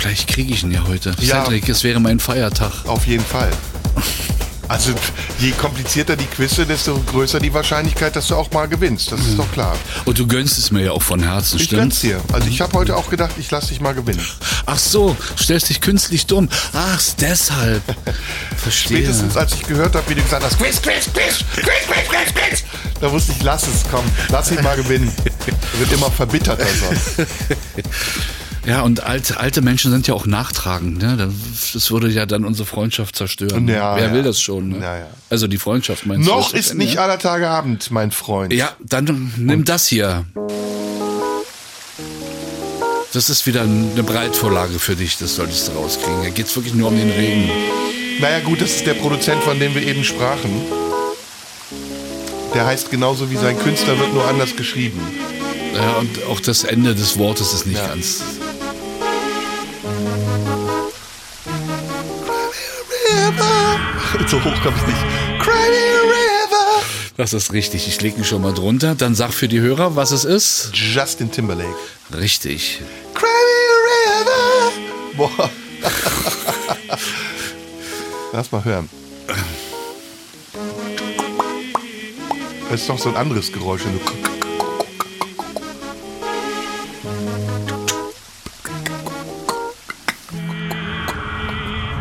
Vielleicht kriege ich ihn ja heute. Ja. Cedric, es wäre mein Feiertag. Auf jeden Fall. Also je komplizierter die Quizze, desto größer die Wahrscheinlichkeit, dass du auch mal gewinnst. Das ist doch klar. Und du gönnst es mir ja auch von Herzen, Ich stimmt's? gönn's dir. Also ich habe heute auch gedacht, ich lasse dich mal gewinnen. Ach so, stellst dich künstlich dumm. Ach, deshalb. <laughs> Verstehe. Spätestens als ich gehört habe, wie du gesagt hast, Quiz, Quiz, Quiz, Quiz, Quiz, Quiz, Quiz. Da wusste ich, lass es, komm, lass ihn mal gewinnen. <laughs> Er wird immer verbitterter sonst. <laughs> Ja, und alte, alte Menschen sind ja auch nachtragend. Ne? Das würde ja dann unsere Freundschaft zerstören. Ja, Wer ja. will das schon? Ne? Ja, ja. Also die Freundschaft meinst du? Noch ist nicht ja? aller Tage Abend, mein Freund. Ja, dann nimm das hier. Das ist wieder eine Breitvorlage für dich, das solltest du rauskriegen. Da geht's wirklich nur um den Regen. Naja gut, das ist der Produzent, von dem wir eben sprachen. Der heißt genauso wie sein Künstler, wird nur anders geschrieben. Ja, und auch das Ende des Wortes ist nicht ganz. So hoch komme ich nicht. Das ist richtig. Ich lege ihn schon mal drunter. Dann sag für die Hörer, was es ist. Justin Timberlake. Richtig. Cry me river. Boah. Lass mal hören. Das ist doch so ein anderes Geräusch. wenn du-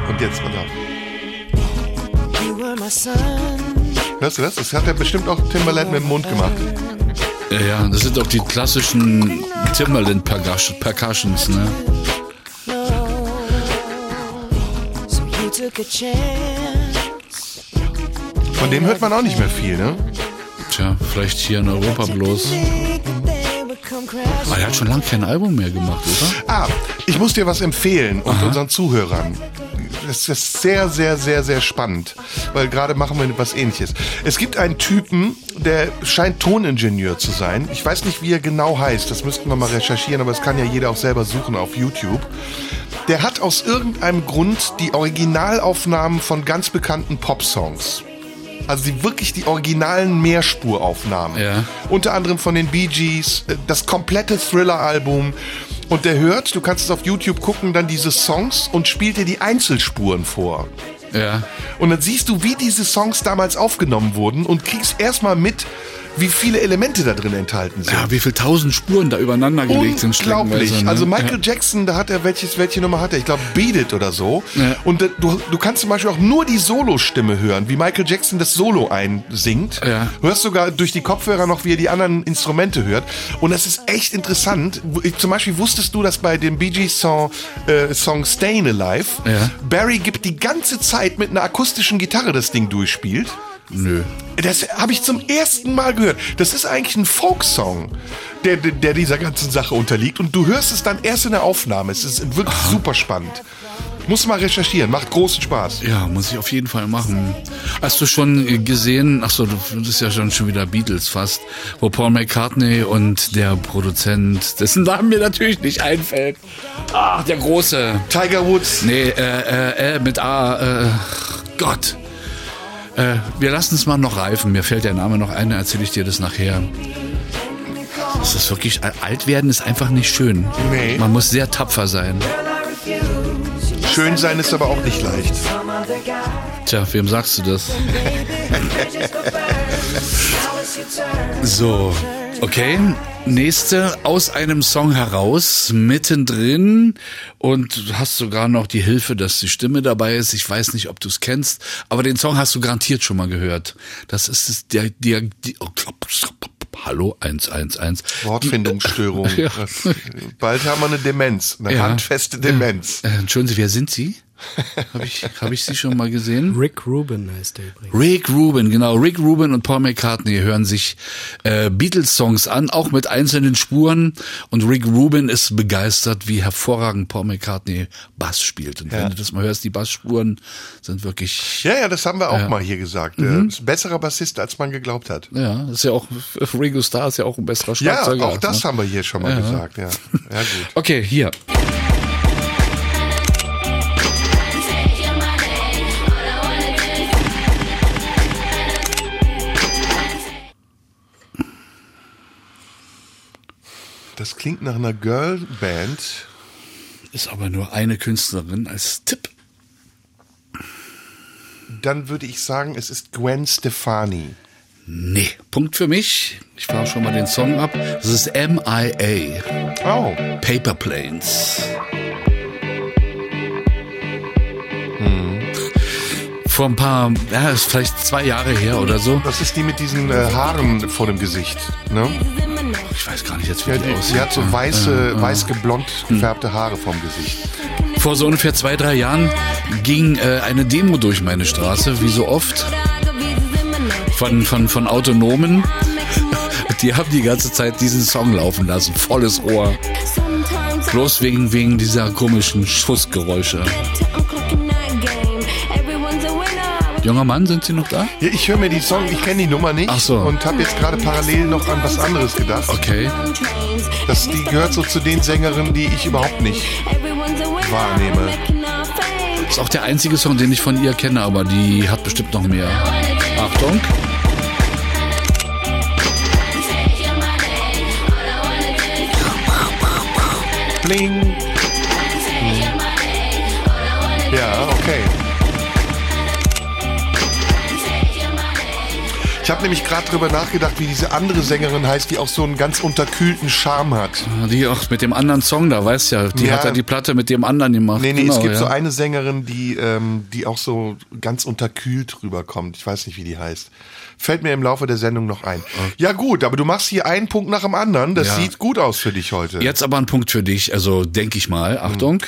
Und jetzt, auf. Hörst du das? Das hat er bestimmt auch Timberland mit dem Mund gemacht. Ja, ja, das sind auch die klassischen Timberland Percussion- Percussions, ne? Von dem hört man auch nicht mehr viel, ne? Tja, vielleicht hier in Europa bloß. Aber er hat schon lange kein Album mehr gemacht, oder? Ah, ich muss dir was empfehlen und unseren Zuhörern. Das ist sehr, sehr, sehr, sehr spannend, weil gerade machen wir was ähnliches. Es gibt einen Typen, der scheint Toningenieur zu sein. Ich weiß nicht, wie er genau heißt, das müssten wir mal recherchieren, aber das kann ja jeder auch selber suchen auf YouTube. Der hat aus irgendeinem Grund die Originalaufnahmen von ganz bekannten Popsongs. Also die, wirklich die originalen Mehrspuraufnahmen. Ja. Unter anderem von den Bee Gees, äh, das komplette Thriller-Album. Und der hört, du kannst es auf YouTube gucken, dann diese Songs und spielt dir die Einzelspuren vor. Ja. Und dann siehst du, wie diese Songs damals aufgenommen wurden und kriegst erstmal mit, wie viele Elemente da drin enthalten sind. Ja, wie viele tausend Spuren da übereinander gelegt sind. Unglaublich. ne? Also Michael ja. Jackson, da hat er welches, welche Nummer hat er? Ich glaube Beat It oder so. Ja. Und du, du kannst zum Beispiel auch nur die Solostimme hören, wie Michael Jackson das Solo einsingt. Ja. Du hörst sogar durch die Kopfhörer noch, wie er die anderen Instrumente hört. Und das ist echt interessant. Zum Beispiel wusstest du, dass bei dem Bee Gees Song, äh, Song Stayin' Alive. Barry gibt die ganze Zeit mit einer akustischen Gitarre das Ding durchspielt. Nö. Das habe ich zum ersten Mal gehört. Das ist eigentlich ein Folksong, der, der, dieser ganzen Sache unterliegt. Und du hörst es dann erst in der Aufnahme. Es ist wirklich super spannend. Muss mal recherchieren, macht großen Spaß. Ja, muss ich auf jeden Fall machen. Hast du schon äh, gesehen, ach so, das ist ja schon, schon wieder Beatles fast, wo Paul McCartney und der Produzent, dessen Namen mir natürlich nicht einfällt. Ah, der große. Tiger Woods. Nee, äh, äh, äh, mit A, äh, Gott. Äh, wir lassen es mal noch reifen. Mir fällt der Name noch ein, dann erzähle ich dir das nachher. Das ist wirklich, alt werden ist einfach nicht schön. Nee. Man muss sehr tapfer sein. Schön sein ist aber auch nicht leicht. Tja, wem sagst du das? <laughs> so, okay. Nächste aus einem Song heraus, mittendrin. Und hast sogar noch die Hilfe, dass die Stimme dabei ist. Ich weiß nicht, ob du es kennst, aber den Song hast du garantiert schon mal gehört. Das ist es, der, der, die, oh, Hallo, 111. Wortfindungsstörung. <laughs> Ja. Bald haben wir eine Demenz, eine Ja. handfeste Demenz. Äh, Entschuldigen Sie, wer sind Sie? Habe ich, hab ich Sie schon mal gesehen? Rick Rubin heißt der übrigens. Rick Rubin, genau. Rick Rubin und Paul McCartney hören sich äh, Beatles-Songs an, auch mit einzelnen Spuren. Und Rick Rubin ist begeistert, wie hervorragend Paul McCartney Bass spielt. Und Ja. wenn du das mal hörst, die Bassspuren sind wirklich. Ja, ja, das haben wir auch Ja. mal hier gesagt. Mhm. Äh, Ist ein besserer Bassist, als man geglaubt hat. Ja, ist ja auch Ringo Starr ist ja auch ein besserer Ja, Schlagzeuger. auch das ne? haben wir hier schon mal Ja. gesagt. Ja, ja gut. Okay, hier. Das klingt nach einer Girlband. ist aber nur eine Künstlerin als Tipp. Dann würde ich sagen, es ist Gwen Stefani. Nee, Punkt für mich. Ich fahre schon mal den Song ab. Das ist MIA. Oh. Paper Planes. Vor ein paar, ja, ist vielleicht zwei Jahre her oder so. Das ist die mit diesen äh, Haaren vor dem Gesicht. Ne? Ich weiß gar nicht jetzt, wie Ja, die, die, aussieht. sie hat so weiße, weiß geblond gefärbte Haare vom Gesicht. Vor so ungefähr zwei, drei Jahren ging äh, eine Demo durch meine Straße, wie so oft, von, von, von Autonomen. <laughs> Die haben die ganze Zeit diesen Song laufen lassen, volles Ohr. Bloß wegen, wegen dieser komischen Schussgeräusche. Junger Mann, sind Sie noch da? Ja, ich höre mir die Song, ich kenne die Nummer nicht Ach so. und habe jetzt gerade parallel noch an was anderes gedacht. Okay. Das, die gehört so zu den Sängerinnen, die ich überhaupt nicht wahrnehme. Ist auch der einzige Song, den ich von ihr kenne, aber die hat bestimmt noch mehr. Achtung. Bling. Ich habe nämlich gerade drüber nachgedacht, wie diese andere Sängerin heißt, die auch so einen ganz unterkühlten Charme hat. Die auch mit dem anderen Song da, weißt ja, die Ja. hat ja die Platte mit dem anderen gemacht. Nee, nee, genau, es gibt ja. so eine Sängerin, die, ähm, die auch so ganz unterkühlt rüberkommt. Ich weiß nicht, wie die heißt. Fällt mir im Laufe der Sendung noch ein. Ja gut, aber du machst hier einen Punkt nach dem anderen. Das Ja. sieht gut aus für dich heute. Jetzt aber ein Punkt für dich, also denke ich mal. Achtung.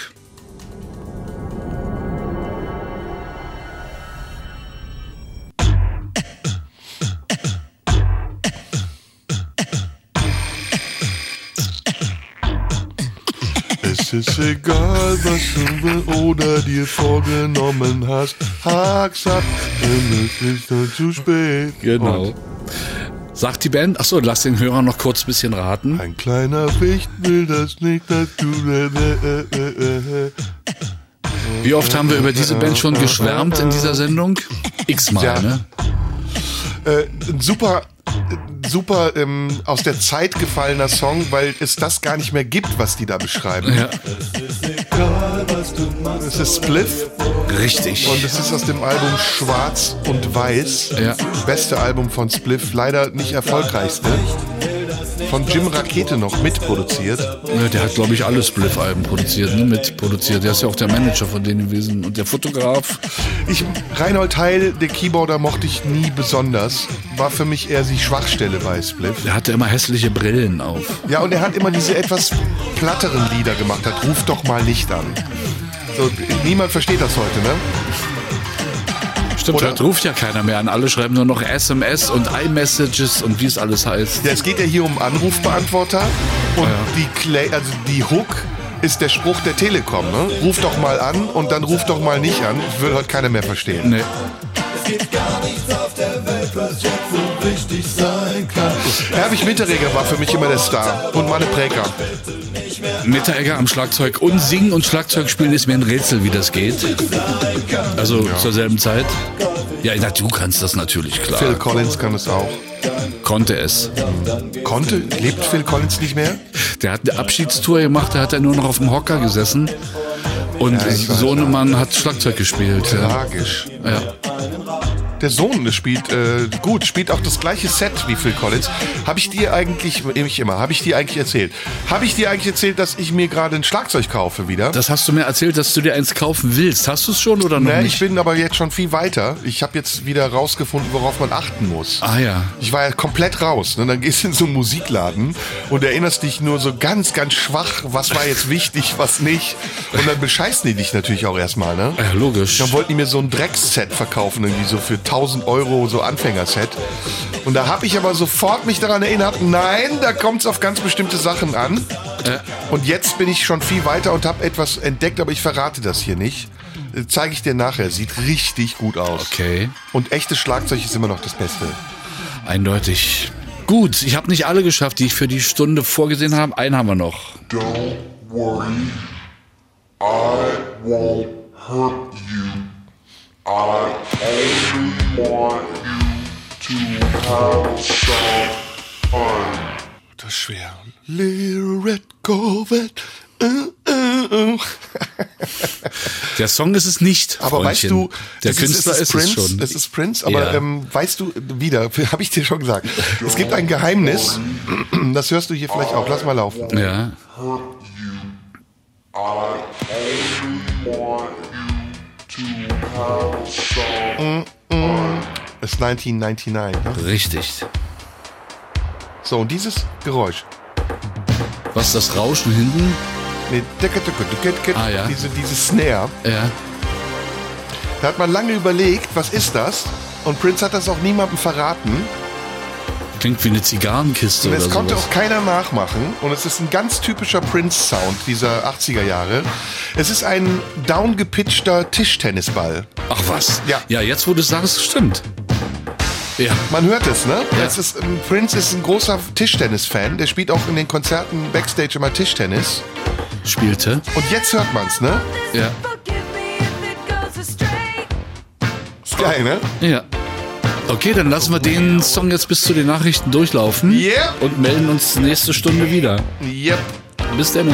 Es ist egal, was du oder dir vorgenommen hast. Hak's ab, denn es ist dann zu spät. Genau. Und Sagt die Band, achso, lass den Hörer noch kurz ein bisschen raten. ein kleiner Wicht will das nicht, dass du... Äh, äh, äh. Wie oft haben wir über diese Band schon geschwärmt in dieser Sendung? X-mal, Ja. ne? Äh, super, super ähm, aus der Zeit gefallener Song, weil es das gar nicht mehr gibt, was die da beschreiben. Ja, Es ist Spliff richtig. und es ist aus dem Album Schwarz und Weiß. Ja. Beste Album von Spliff, leider nicht erfolgreichste. Von Jim Rakete noch mitproduziert. Ja, der hat, glaube ich, alle Spliff-Alben produziert, ne? mitproduziert. Der ist ja auch der Manager von denen gewesen und der Fotograf. Ich, Reinhold Heil, der Keyboarder, mochte ich nie besonders. War für mich eher die Schwachstelle bei Spliff. Der hatte immer hässliche Brillen auf. Ja, und er hat immer diese etwas platteren Lieder gemacht. Hat Ruf doch mal Licht an. So, niemand versteht das heute, ne? Stimmt, Oder? heute ruft ja keiner mehr an. Alle schreiben nur noch SMS und iMessages und wie es alles heißt. Ja, es geht ja hier um Anrufbeantworter und die Clay, also die Hook ist der Spruch der Telekom, ne? Ruf doch mal an und dann ruf doch mal nicht an. Will heute keiner mehr verstehen. Nee. Herbig Mitterreger war für mich immer der Star und Manne Präker. Mitteregger am Schlagzeug und Singen und Schlagzeug spielen ist mir ein Rätsel, wie das geht. Also zur selben Zeit. Ja, na, du kannst das natürlich, klar. Phil Collins kann es auch. Konnte es. Konnte? Lebt Phil Collins nicht mehr? Der hat eine Abschiedstour gemacht, da hat er nur noch auf dem Hocker gesessen. Und Ja. Sohnemann hat Schlagzeug gespielt. Tragisch. Ja. Der Sohn spielt äh, gut, spielt auch das gleiche Set wie Phil Collins. Habe ich dir eigentlich, ich immer, habe ich dir eigentlich erzählt? Habe ich dir eigentlich erzählt, dass ich mir gerade ein Schlagzeug kaufe wieder? Das hast du mir erzählt, dass du dir eins kaufen willst. Hast du es schon oder noch ich nicht? bin aber jetzt schon viel weiter. Ich habe jetzt wieder rausgefunden, worauf man achten muss. ah ja. Ich war ja komplett raus. Ne? Dann gehst du in so einen Musikladen und erinnerst dich nur so ganz, ganz schwach, was war jetzt wichtig, was nicht. Und dann bescheißen die dich natürlich auch erstmal. Ne? Ja, logisch. Dann wollten die mir so ein Drecksset verkaufen, irgendwie so für 1000 Euro, so Anfängerset. Und da habe ich aber sofort mich daran erinnert, nein, da kommt es auf ganz bestimmte Sachen an. Und jetzt bin ich schon viel weiter und habe etwas entdeckt, aber ich verrate das hier nicht. Äh, Zeige ich dir nachher. Sieht richtig gut aus. Okay. Und echtes Schlagzeug ist immer noch das Beste. Eindeutig. Gut, ich habe nicht alle geschafft, die ich für die Stunde vorgesehen habe. Einen haben wir noch. Don't worry, I won't hurt you. I only want you to have some fun. Das ist schwer. Little Red Corvette. Der Song ist es nicht. Aber weißt Freundchen. du, der das Künstler ist, ist, Prince, es schon. Das ist Prince, aber Ja. ähm, weißt du, wieder, <laughs> habe ich dir schon gesagt, es gibt ein Geheimnis, <clears throat> das hörst du hier vielleicht auch, lass mal laufen. ja. I only want some Das ist 1999. Ne? Richtig. So, und dieses Geräusch, Was das Rauschen hinten? nee, Ah, ja. diese, diese Snare, Ja. da hat man lange überlegt, was ist das? Und Prince hat das auch niemandem verraten. Klingt wie eine Zigarrenkiste Und oder es konnte sowas. auch keiner nachmachen. Und es ist ein ganz typischer Prince-Sound dieser 80er Jahre. Es ist ein downgepitchter Tischtennisball. Ach was? Ja. Ja, jetzt wo du es sagst, stimmt. Ja. Man hört es, ne? Ja. Es ist, ähm, Prince ist ein großer Tischtennis-Fan. Der spielt auch in den Konzerten Backstage immer Tischtennis. Spielte. Und jetzt hört man's, ne? Ja. Ist geil, ne? Ja. Okay, dann lassen wir den Song jetzt bis zu den Nachrichten durchlaufen. Yep. Und melden uns nächste Stunde wieder. Yep. Bis dann.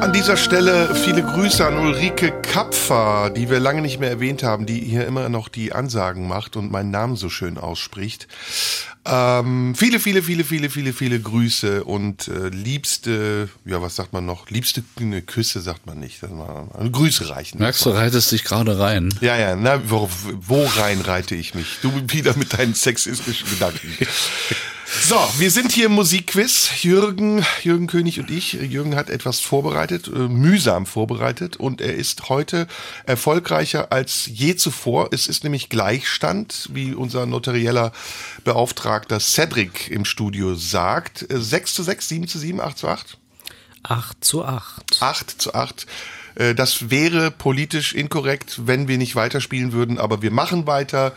An dieser Stelle viele Grüße an Ulrike Kapfer, die wir lange nicht mehr erwähnt haben, die hier immer noch die Ansagen macht und meinen Namen so schön ausspricht. Ähm, viele, viele, viele, viele, viele, viele Grüße und äh, liebste, ja, was sagt man noch? Liebste ne, Küsse sagt man nicht. Also Grüße reichen. Merkst du, reitest dich gerade rein. Ja, ja, na, wo, wo rein reite ich mich? Du wieder mit deinen sexistischen Gedanken. So, wir sind hier im Musikquiz. Jürgen, Jürgen König und ich. Jürgen hat etwas vorbereitet, äh, mühsam vorbereitet und er ist heute erfolgreicher als je zuvor. Es ist nämlich Gleichstand, wie unser notarieller Beauftragter Cedric im Studio sagt. Äh, 6 zu 6, 7 zu 7, 8 zu 8? 8 zu 8. 8 zu 8. Äh, Das wäre politisch inkorrekt, wenn wir nicht weiterspielen würden, aber wir machen weiter.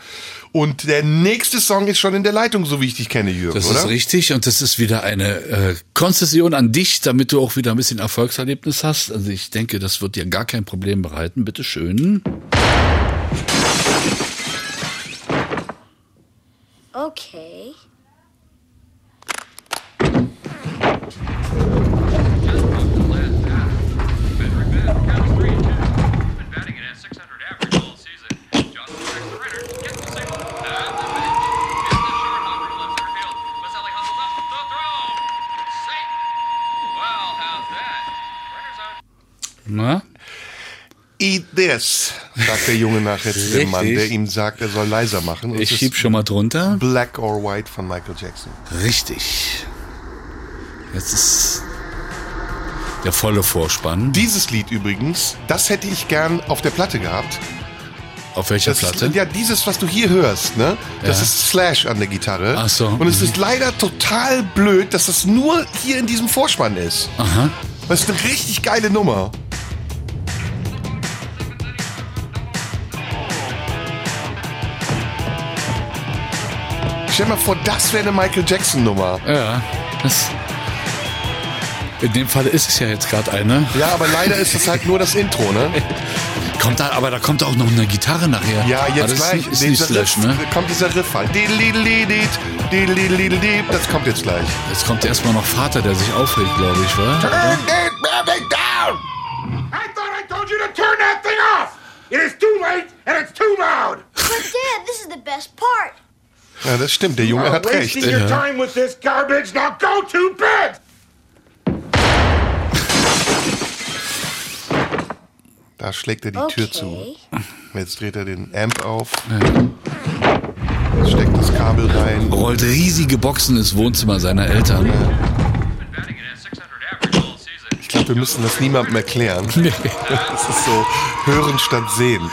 Und der nächste Song ist schon in der Leitung, so wie ich dich kenne, Jürgen, Das oder? ist richtig und das ist wieder eine äh, Konzession an dich, damit du auch wieder ein bisschen Erfolgserlebnis hast. Also ich denke, das wird dir gar kein Problem bereiten. Bitte schön. Okay. Eat this, sagt der Junge nachher zu dem Mann, der ihm sagt, er soll leiser machen. Und Ich schieb schon mal drunter. Black or White von Michael Jackson. Richtig. Jetzt ist der volle Vorspann. Dieses Lied übrigens, das hätte ich gern auf der Platte gehabt. Auf welcher Das, Platte? Ja, dieses, was du hier hörst, ne? Das Ja. ist Slash an der Gitarre. Ach so, Und es mhm. ist leider total blöd, dass das nur hier in diesem Vorspann ist. Aha. Das ist eine richtig geile Nummer. Stell dir mal vor, das wäre eine Michael Jackson Nummer. Ja. Das, in dem Fall ist es ja jetzt gerade eine. Ja, aber leider ist das halt nur das Intro, ne? <laughs> Kommt da, aber da kommt auch noch eine Gitarre nachher. Ja, Aber jetzt das gleich. Ist, ist nicht Dieser Slash, Riff, ne? Kommt dieser Riff halt. Das kommt jetzt gleich. Jetzt kommt erstmal noch Vater, der sich aufregt, glaube ich, wa? Turn that thing down! I thought I told you to turn that thing off! It is too late and it's too loud! But Dad, this is the best part. Ja, das stimmt. Der Junge hat recht. wasting your time with this garbage. Now go to bed! Da schlägt er die Tür zu. Okay. Jetzt dreht er den Amp auf. Steckt das Kabel rein. Rollt riesige Boxen ins Wohnzimmer seiner Eltern. Ich Ich glaube, wir müssen das niemandem erklären. Nee. <laughs> Das ist so hören statt sehen.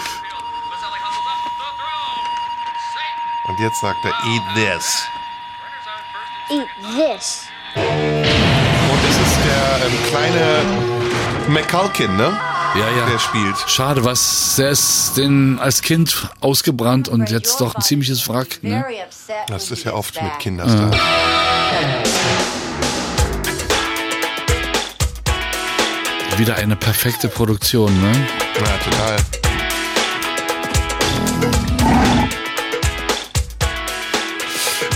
Und jetzt sagt er, eat this. Eat this. Und es ist der ähm, kleine McCulkin, ne? Ja, ja. Der spielt. Schade, was, der ist den als Kind ausgebrannt und jetzt doch ein ziemliches Wrack. Ne? Das ist ja oft mit back. Kinderstars. Wieder eine perfekte Produktion, ne? Ja, total.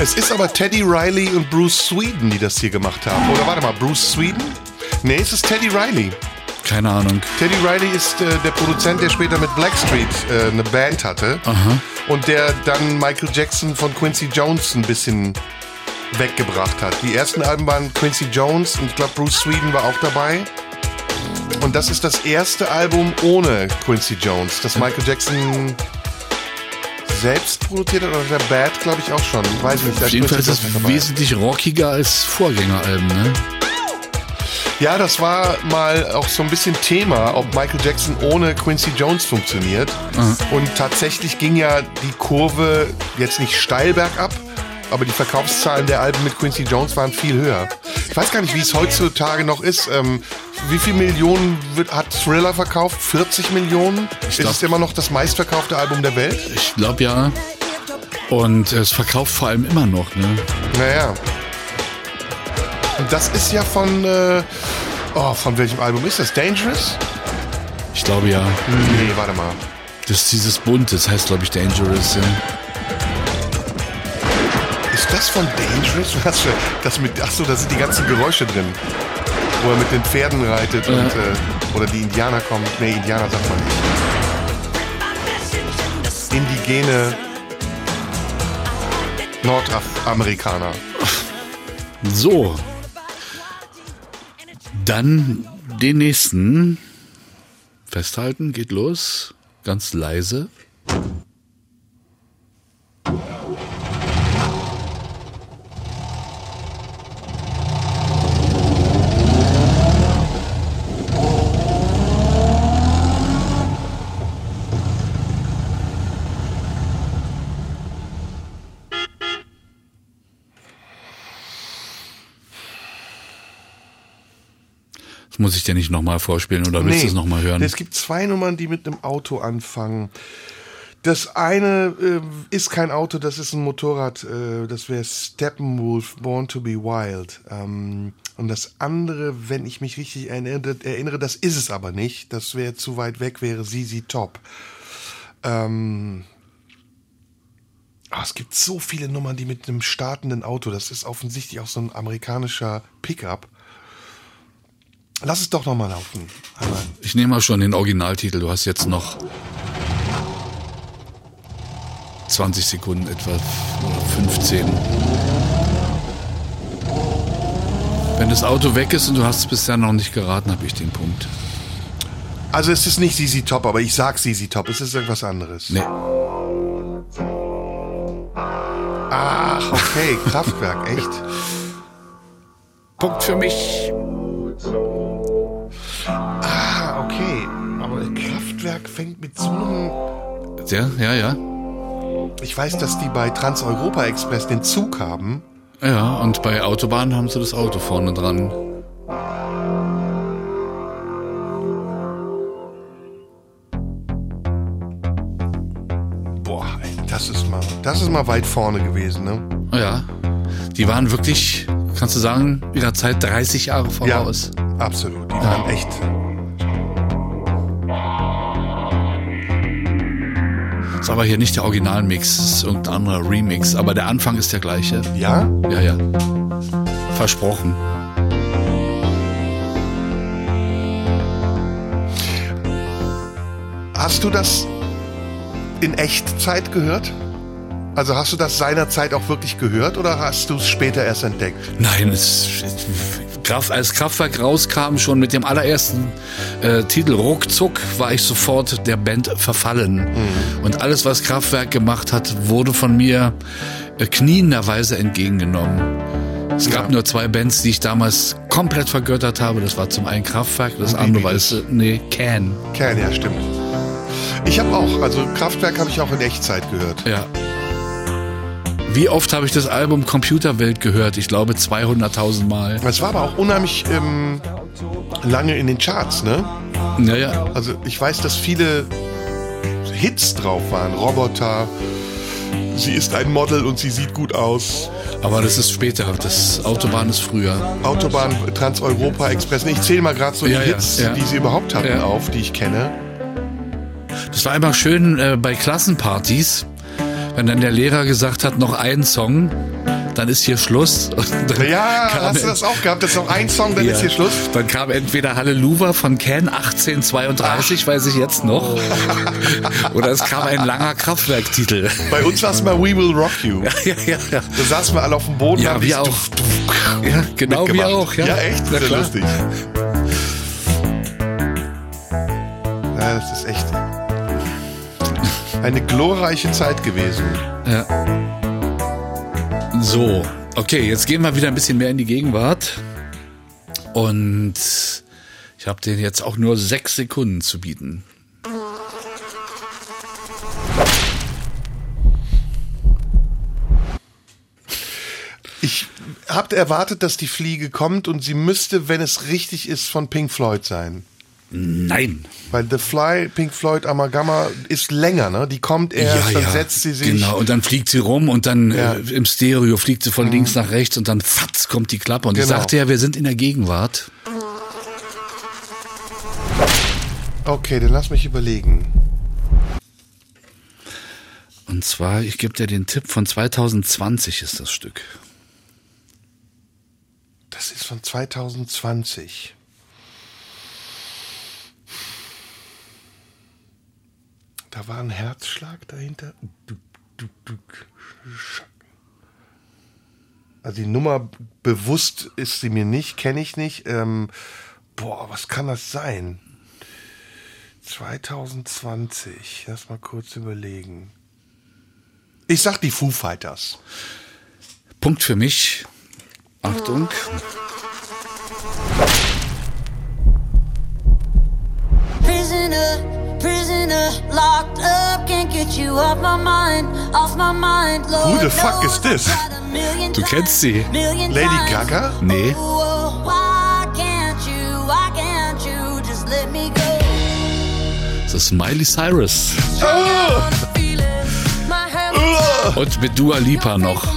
Es ist aber Teddy Riley und Bruce Sweden, die das hier gemacht haben. Oder warte mal, Bruce Sweden? Nee, es ist Teddy Riley. Keine Ahnung. Teddy Riley ist äh, der Produzent, der später mit Blackstreet äh, eine Band hatte. Und der dann Michael Jackson von Quincy Jones ein bisschen weggebracht hat. Die ersten Alben waren Quincy Jones und ich glaube Bruce Sweden war auch dabei. Und das ist das erste Album ohne Quincy Jones, das Michael Jackson selbst produziert hat oder der Bad, glaube ich, auch schon. Weiß ich nicht. Auf jeden Fall ist dabei. wesentlich rockiger als Vorgängeralben, ne? Ja, das war mal auch so ein bisschen Thema, ob Michael Jackson ohne Quincy Jones funktioniert. Und tatsächlich ging ja die Kurve jetzt nicht steil bergab, aber die Verkaufszahlen der Alben mit Quincy Jones waren viel höher. Ich weiß gar nicht, wie es heutzutage noch ist. Ähm, wie viel Millionen wird, hat Thriller verkauft? 40 Millionen? ist glaub- es immer noch das meistverkaufte Album der Welt? Ich glaube ja. Und es verkauft vor allem immer noch, ne? Naja. Und das ist ja von, äh, oh, von welchem Album ist das? Dangerous? Ich glaube ja. Nee, warte mal. Das ist dieses Bunt, das heißt, glaube ich, Dangerous. Ja. Ist das von Dangerous? <laughs> Was für, das mit, ach so, da sind die ganzen Geräusche drin. Wo er mit den Pferden reitet und, äh, oder die Indianer kommen. Nee, Indianer sagt man nicht. Indigene Nordamerikaner. So. Dann den nächsten. Festhalten, geht los. Ganz leise. Muss ich dir nicht nochmal vorspielen oder willst du es nochmal hören? Es gibt zwei Nummern, die mit einem Auto anfangen. Das eine äh, ist kein Auto, das ist ein Motorrad. Äh, das wäre Steppenwolf, Born to be Wild. Ähm, und das andere, wenn ich mich richtig erinnere, erinnere das ist es aber nicht. Das wäre zu weit weg, wäre ZZ Top. Ähm, ah, es gibt so viele Nummern, die mit einem startenden Auto, das ist offensichtlich auch so ein amerikanischer Pickup. Lass es doch nochmal laufen. Einmal. Ich nehme mal schon den Originaltitel. Du hast jetzt noch 20 Sekunden etwa oder 15. Wenn das Auto weg ist und du hast es bisher noch nicht geraten, habe ich den Punkt. Also es ist nicht ZZ Top, aber ich sag ZZ Top. Es ist irgendwas anderes. Nee. Ach, okay, Kraftwerk, echt. Punkt für mich. Ah, okay. Aber Kraftwerk fängt mit so einem... Ja, ja, ja. Ich weiß, dass die bei Trans-Europa Express den Zug haben. Ja, und bei Autobahnen haben sie das Auto vorne dran. Boah, ey, das ist mal, das ist mal weit vorne gewesen, ne? Ja. Die waren wirklich, kannst du sagen, ihrer Zeit 30 Jahre voraus. absolut. Die waren echt... Ist aber hier nicht der Originalmix, das ist irgendein anderer Remix, aber der Anfang ist der gleiche. Ja? Ja, ja. Versprochen. Hast du das in Echtzeit gehört? Also hast du das seinerzeit auch wirklich gehört oder hast du es später erst entdeckt? Nein, es, Kraft, als Kraftwerk rauskam, schon mit dem allerersten äh, Titel Ruckzuck, war ich sofort der Band verfallen. Und alles, was Kraftwerk gemacht hat, wurde von mir äh, knienderweise entgegengenommen. Es gab nur zwei Bands, die ich damals komplett vergöttert habe. Das war zum einen Kraftwerk, das Und andere war es, nee, Can. Kern, ja, stimmt. Ich habe auch, also Kraftwerk habe ich auch in Echtzeit gehört. Ja. Wie oft habe ich das Album Computerwelt gehört? Ich glaube 200.000 Mal. Es war aber auch unheimlich ähm, lange in den Charts, ne? Naja, Also ich weiß, dass viele Hits drauf waren. Roboter, sie ist ein Model und sie sieht gut aus. aber das ist später. Das Autobahn ist früher. Autobahn, Trans-Europa Express. Ich zähle mal gerade so Ja, die ja, Hits, ja. die sie überhaupt hatten, auf, die ich kenne. Das war immer schön äh, bei Klassenpartys, wenn dann der Lehrer gesagt hat, noch einen Song, dann ist hier Schluss. <laughs> Ja, hast du das auch gehabt? Das ist noch ein Song, dann Ja. ist hier Schluss. Dann kam entweder Halleluja von Can 1832, weiß ich jetzt noch, <laughs> oder es kam ein langer Kraftwerktitel. Bei uns war es mal We Will Rock You. <laughs> ja, ja, ja. Da saßen wir alle auf dem Boden. Ja, wir auch. Duff, duff Ja, genau wir mitgemacht. auch. Ja, Ja, echt? Na Sehr klar. lustig. Ja, das ist echt eine glorreiche Zeit gewesen. Ja. So, okay, jetzt gehen wir wieder ein bisschen mehr in die Gegenwart. Und ich habe denen jetzt auch nur sechs Sekunden zu bieten. Ich habe erwartet, dass die Fliege kommt und sie müsste, wenn es richtig ist, von Pink Floyd sein. Nein. Weil The Fly, Pink Floyd, Amalgama ist länger, ne? Die kommt erst, dann setzt sie sich. Genau, und dann fliegt sie rum und dann Ja. äh, im Stereo fliegt sie von links nach rechts und dann fatz kommt die Klappe. Und ich Genau. sagte ja, wir sind in der Gegenwart. Okay, dann lass mich überlegen. Und zwar, ich gebe dir den Tipp, von 2020 ist das Stück. Das ist von 2020. Da war ein Herzschlag dahinter. Also die Nummer bewusst ist sie mir nicht, kenne ich nicht. Ähm, boah, was kann das sein? 2020. Lass mal kurz überlegen. Ich sag die Foo Fighters. Punkt für mich. Achtung. Prisoner, prisoner, locked up, can't get you off my mind, off my mind. Who the fuck is this? Du kennst sie. Lady. Gaga? Nee. Why can't you, why can't you just let me go? Das ist Miley Cyrus. Oh! Oh! Und mit Dua Lipa noch. oh,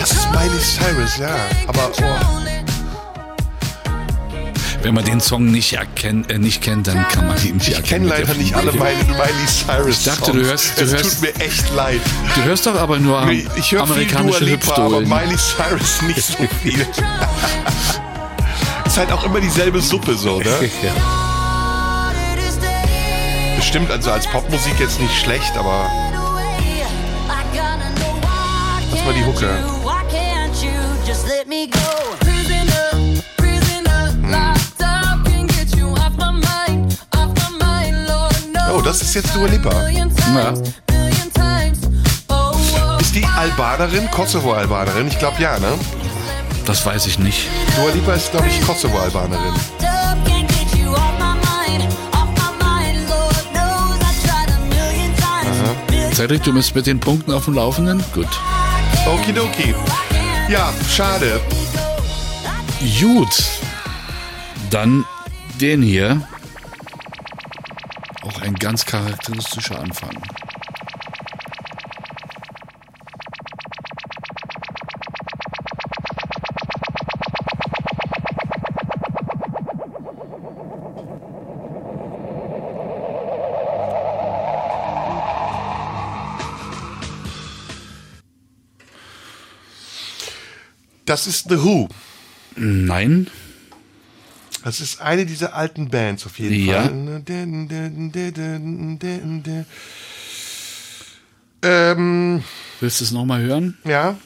Das ist Miley Cyrus, ja. Aber oh. Wenn man den Song nicht, erkennt, äh, nicht kennt, dann kann man ihn nicht ich erkennen. kenne mit der leider nicht alle Miley, Miley Cyrus. Ich dachte, du hörst- du es hörst- tut mir echt leid. Du hörst doch aber nur Nee, Ich höre viel Dua amerikanische Lipa, aber. Miley Cyrus nicht so viel. <laughs> ist halt auch immer dieselbe Suppe so, ne? <laughs> Ja. Bestimmt also als Popmusik jetzt nicht schlecht, aber Lass mal die Hucke. Oh, das ist jetzt Dua Lipa. Ja. Ist die Albanerin, Kosovo-Albanerin? Ich glaube ja, ne? Das weiß ich nicht. Dua Lipa ist, glaube ich, Kosovo-Albanerin. Cedric, du bist mit den Punkten auf dem Laufenden? Gut. Okidoki. Ja, schade. Gut. Dann den hier. Ein ganz charakteristischer Anfang. Das ist The Who. Nein. Das ist eine dieser alten Bands auf jeden Ja. Fall. Ähm, Willst du es nochmal hören? ja.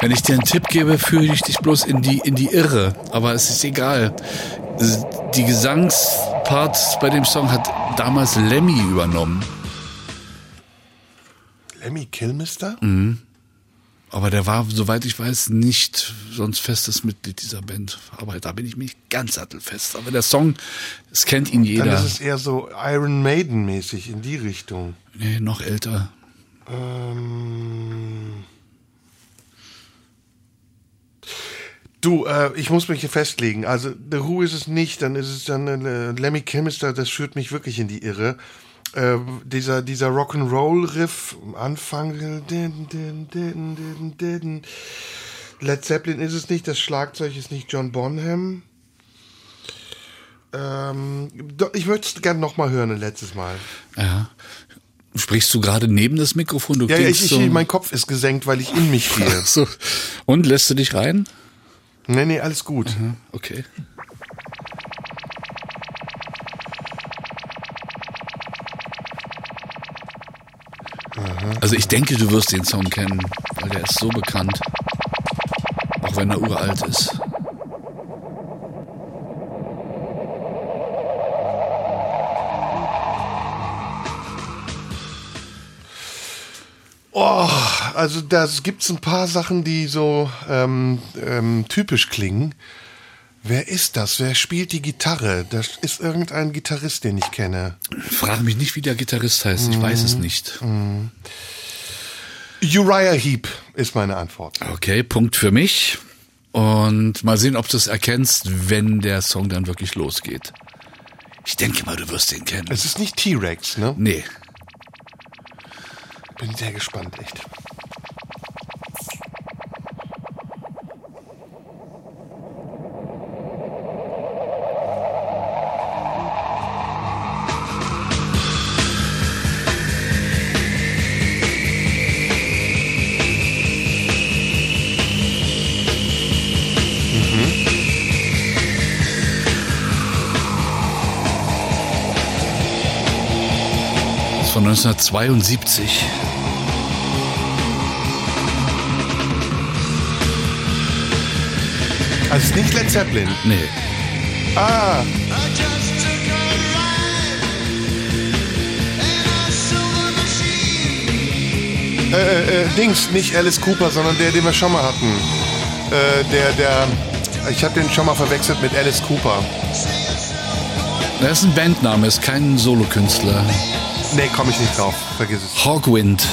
Wenn ich dir einen Tipp gebe, führe ich dich bloß in die, in die Irre. Aber es ist egal. Die Gesangsparts bei dem Song hat damals Lemmy übernommen. Lemmy Kilmister? Mhm. Aber der war, soweit ich weiß, nicht sonst festes Mitglied dieser Band. Aber da bin ich mich ganz sattelfest. Aber der Song, es kennt ihn Dann jeder. ist es eher so Iron Maiden mäßig in die Richtung. Nee, noch älter. Ähm Du, äh, ich muss mich hier festlegen. Also The Who ist es nicht, dann ist es dann äh, Lemmy Kilmister, das führt mich wirklich in die Irre. Äh, dieser dieser Rock'n'Roll-Riff am Anfang. din, din, din, din, din. Led Zeppelin ist es nicht, das Schlagzeug ist nicht John Bonham. Ähm, ich würde es gerne nochmal hören, ein letztes Mal. Ja. Sprichst du gerade neben das Mikrofon? Du Ja, ja ich, ich, mein Kopf ist gesenkt, weil ich in mich <laughs> gehe. So. Und lässt du dich rein? Nee, nee, alles gut. Okay. Also ich denke, du wirst den Song kennen, weil der ist so bekannt. Auch wenn er uralt ist. Also da gibt's ein paar Sachen, die so ähm, ähm, typisch klingen. Wer ist das? Wer spielt die Gitarre? Das ist irgendein Gitarrist, den ich kenne. Frag mich nicht, wie der Gitarrist heißt. Ich weiß es nicht. Uriah Heep ist meine Antwort. Okay, Punkt für mich. Und mal sehen, ob du es erkennst, wenn der Song dann wirklich losgeht. Ich denke mal, du wirst den kennen. Es ist nicht T-Rex, ne? Nee. Bin sehr gespannt, echt. 1972. Also es ist nicht Led Zeppelin. Nee. Ah, äh, äh, äh, Dings, nicht Alice Cooper, sondern der, den wir schon mal hatten. Äh, der, der, ich habe den schon mal verwechselt mit Alice Cooper. Das ist ein Bandname, ist kein Solokünstler. Nee, komme ich nicht drauf. Vergiss es. Hawkwind.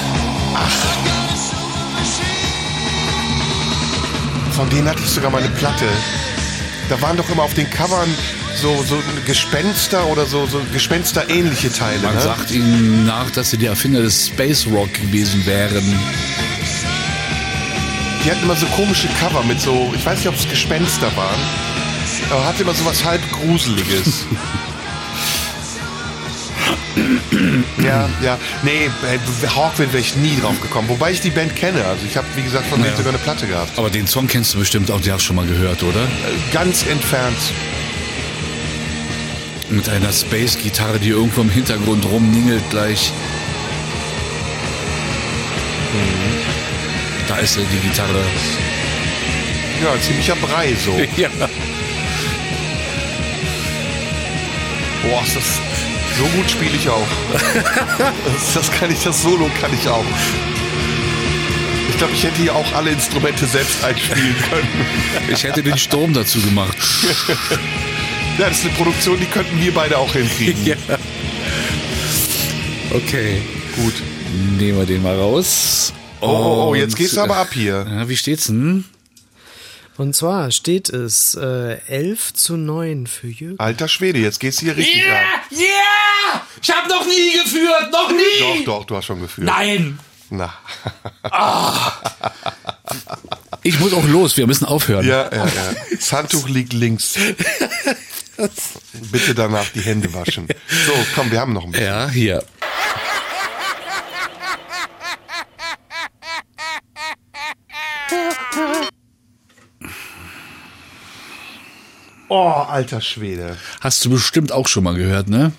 Von denen hatte ich sogar mal eine Platte. Da waren doch immer auf den Covern so, so Gespenster oder so, so Gespenster-ähnliche Teile. Man ne? sagt ihnen nach, dass sie die Erfinder des Space Rock gewesen wären. Die hatten immer so komische Cover mit so, ich weiß nicht, ob es Gespenster waren, aber hatte immer so was halb Gruseliges. <laughs> ja, ja. Nee, äh, Hawkwind wäre ich nie drauf gekommen. Wobei ich die Band kenne. Also ich habe, wie gesagt, von denen Ja. sogar eine Platte gehabt. Aber den Song kennst du bestimmt auch, die hast du schon mal gehört, oder? Äh, Ganz entfernt. Mit einer Space-Gitarre, die irgendwo im Hintergrund rumningelt gleich. Da ist sie, die Gitarre. Ja, ziemlicher Brei so. <laughs> Ja. Boah, ist das, so gut spiele ich auch. das, <laughs> das kann ich, das Solo kann ich auch. Ich glaube, ich hätte hier auch alle Instrumente selbst einspielen können. <laughs> Ich hätte den Sturm dazu gemacht. Ja, das ist eine Produktion, die könnten wir beide auch hinkriegen. <laughs> Ja. Okay. Gut. Nehmen wir den mal raus. Oh, oh, oh, jetzt du aber ab äh, hier. Ja, wie steht's denn? Und zwar steht es äh, 11 zu 9 für Jürgen. Alter Schwede, jetzt geht's hier richtig ab. Yeah! Ich habe noch nie geführt, noch nie! Doch, doch, du hast schon gefühlt. Nein! Na. Ich muss auch los, wir müssen aufhören. Ja, ja, ja. Das Handtuch liegt links. Bitte danach die Hände waschen. So, komm, wir haben noch ein bisschen. Ja, hier. Oh, alter Schwede. Hast du bestimmt auch schon mal gehört, ne?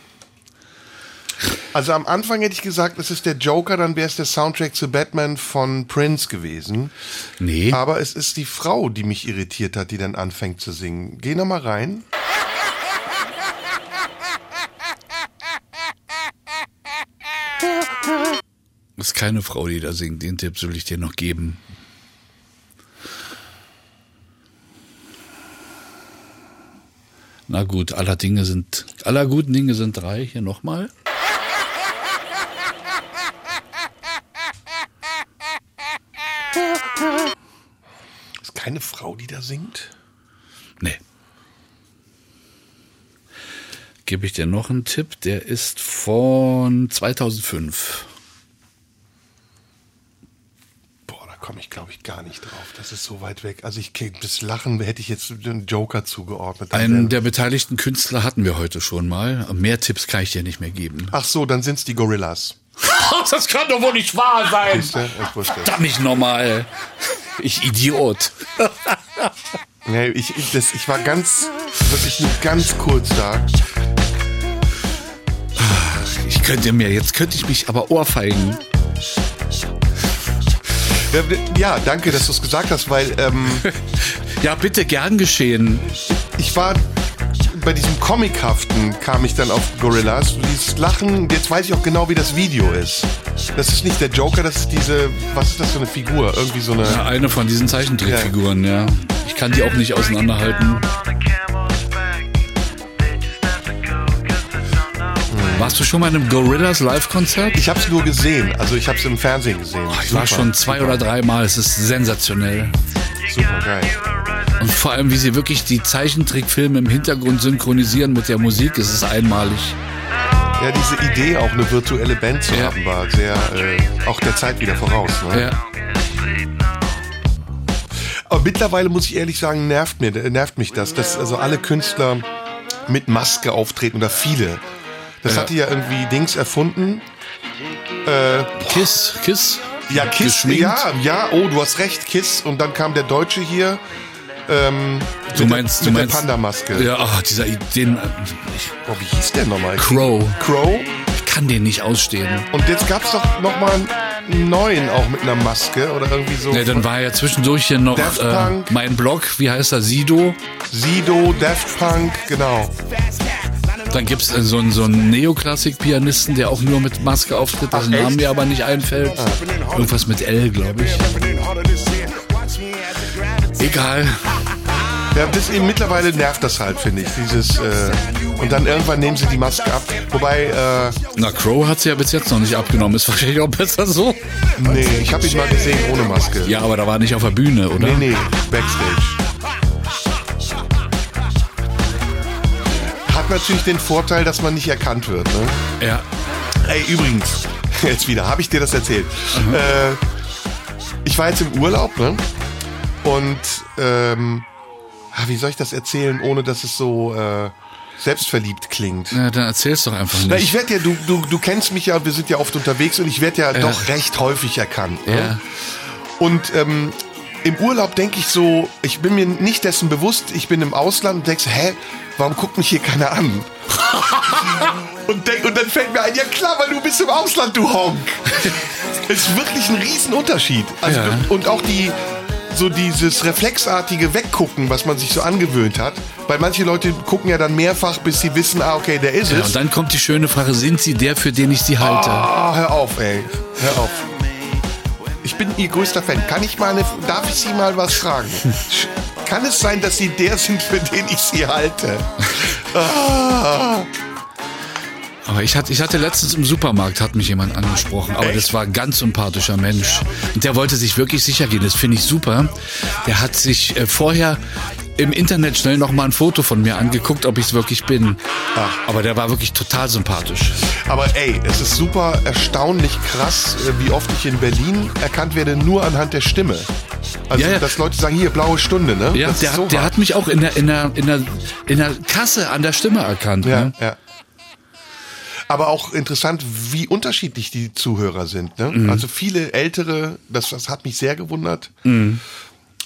Also am Anfang hätte ich gesagt, es ist der Joker, dann wäre es der Soundtrack zu Batman von Prince gewesen. Nee. Aber es ist die Frau, die mich irritiert hat, die dann anfängt zu singen. Geh noch mal rein. ist keine Frau, die da singt. Den Tipp soll ich dir noch geben. Na gut, aller Dinge sind, aller guten Dinge sind drei. Hier nochmal. Ist keine Frau, die da singt? Nee. Gebe ich dir noch einen Tipp? Der ist von 2005. Boah, da komme ich, glaube ich, gar nicht drauf. Das ist so weit weg. Also ich das Lachen hätte ich jetzt den Joker zugeordnet. Einen der beteiligten Künstler hatten wir heute schon mal. Mehr Tipps kann ich dir nicht mehr geben. Ach so, dann sind's die Gorillas. <laughs> das kann doch wohl nicht wahr sein. Ich wusste. Verdammt nicht normal. Ich Idiot. <laughs> Nee, ich, ich, das, ich war ganz, wirklich nur ganz kurz da. Ich könnte mir, jetzt könnte ich mich aber ohrfeigen. Ja, Ja, danke, dass du es gesagt hast, weil ähm, <laughs> Ja, bitte gern geschehen. ich war bei diesem Comichaften kam ich dann auf Gorillas. Dieses Lachen, jetzt weiß ich auch genau, wie das Video ist. Das ist nicht der Joker, das ist diese, was ist das für eine Figur? Irgendwie so eine. Ja, eine von diesen Zeichentrickfiguren, ja. Ich kann die auch nicht auseinanderhalten. Warst du schon mal in einem Gorillas Live-Konzert? Ich habe es nur gesehen, also ich habe es im Fernsehen gesehen. Ich war schon zwei oder drei Mal. Es ist sensationell. Super geil. Und vor allem, wie sie wirklich die Zeichentrickfilme im Hintergrund synchronisieren mit der Musik, es ist einmalig. Ja, diese Idee, auch eine virtuelle Band zu Ja. haben, war sehr, äh, auch der Zeit wieder voraus. Ne? Ja. Aber mittlerweile muss ich ehrlich sagen, nervt mir, nervt mich das, dass also alle Künstler mit Maske auftreten oder viele. Das Ja. hatte ja irgendwie Dings erfunden. Kiss, Kiss. Ja, Kiss, Geschminkt. ja, ja, oh, du hast recht, Kiss. Und dann kam der Deutsche hier. Ähm, Du mit meinst, der, du mit meinst. der Panda-Maske. Ja, ach, dieser, den, Oh, wie hieß der nochmal? Crow. Crow. Ich kann den nicht ausstehen. Und jetzt gab's doch nochmal einen neuen auch mit einer Maske oder irgendwie so. Ja, dann war ja zwischendurch hier noch Daft äh, mein Blog, wie heißt er, Sido. Sido, Daft Punk, genau. Dann gibt's äh, so einen, so einen Neoklassik-Pianisten, der auch nur mit Maske auftritt, dessen? Namen mir aber nicht einfällt. Irgendwas mit L, glaube ich. Egal. Ja, das eben mittlerweile nervt das halt, finde ich. Dieses äh, und dann irgendwann nehmen sie die Maske ab. Wobei, äh, Na, Crow hat sie ja bis jetzt noch nicht abgenommen. Ist <laughs> wahrscheinlich auch besser so. nee, ich habe ihn mal gesehen ohne Maske. Ja, aber da war nicht auf der Bühne, oder? Nee, nee, Backstage. Hat natürlich den Vorteil, dass man nicht erkannt wird. Ne? Ja. Ey, übrigens, <laughs> jetzt wieder, habe ich dir das erzählt. Äh, ich war jetzt im Urlaub, ne? Und ähm, ah, wie soll ich das erzählen, ohne dass es so äh, selbstverliebt klingt? Na, dann erzähl's doch einfach Na, nicht. ich werde ja, du, du, du kennst mich ja, wir sind ja oft unterwegs und ich werde ja, Ja. doch recht häufig erkannt. Ne? ja. Und ähm, im Urlaub denke ich so, ich bin mir nicht dessen bewusst, ich bin im Ausland und denkst, hä, warum guckt mich hier keiner an? <laughs> und, denk, und dann fällt mir ein, ja klar, weil du bist im Ausland, du Honk. Es ist wirklich ein Riesenunterschied. Also, Ja. Und auch die, so dieses reflexartige Weggucken, was man sich so angewöhnt hat. Weil manche Leute gucken ja dann mehrfach, bis sie wissen, ah, okay, der ist ja. es. Und dann kommt die schöne Frage, sind Sie der, für den ich Sie halte? Ah, hör auf, ey. Hör auf. Ich bin Ihr größter Fan. Kann ich mal eine, darf ich Sie mal was fragen? Kann es sein, dass Sie der sind, für den ich Sie halte? Ah. Aber ich hatte, ich hatte letztens im Supermarkt, hat mich jemand angesprochen, aber Echt? das war ein ganz sympathischer Mensch. Und der wollte sich wirklich sicher gehen, das finde ich super. Der hat sich äh, vorher im Internet schnell nochmal ein Foto von mir angeguckt, ob ich es wirklich bin. Aber der war wirklich total sympathisch. Aber ey, es ist super erstaunlich krass, äh, wie oft ich in Berlin erkannt werde, nur anhand der Stimme. Also, Ja, ja. dass Leute sagen, hier, blaue Stunde, ne? Ja, Das der, so hat, der hat mich auch in der, in der, in der, in der Kasse an der Stimme erkannt. Ja, Ne? ja. Aber auch interessant, wie unterschiedlich die Zuhörer sind. Ne? Also viele ältere, das, das hat mich sehr gewundert.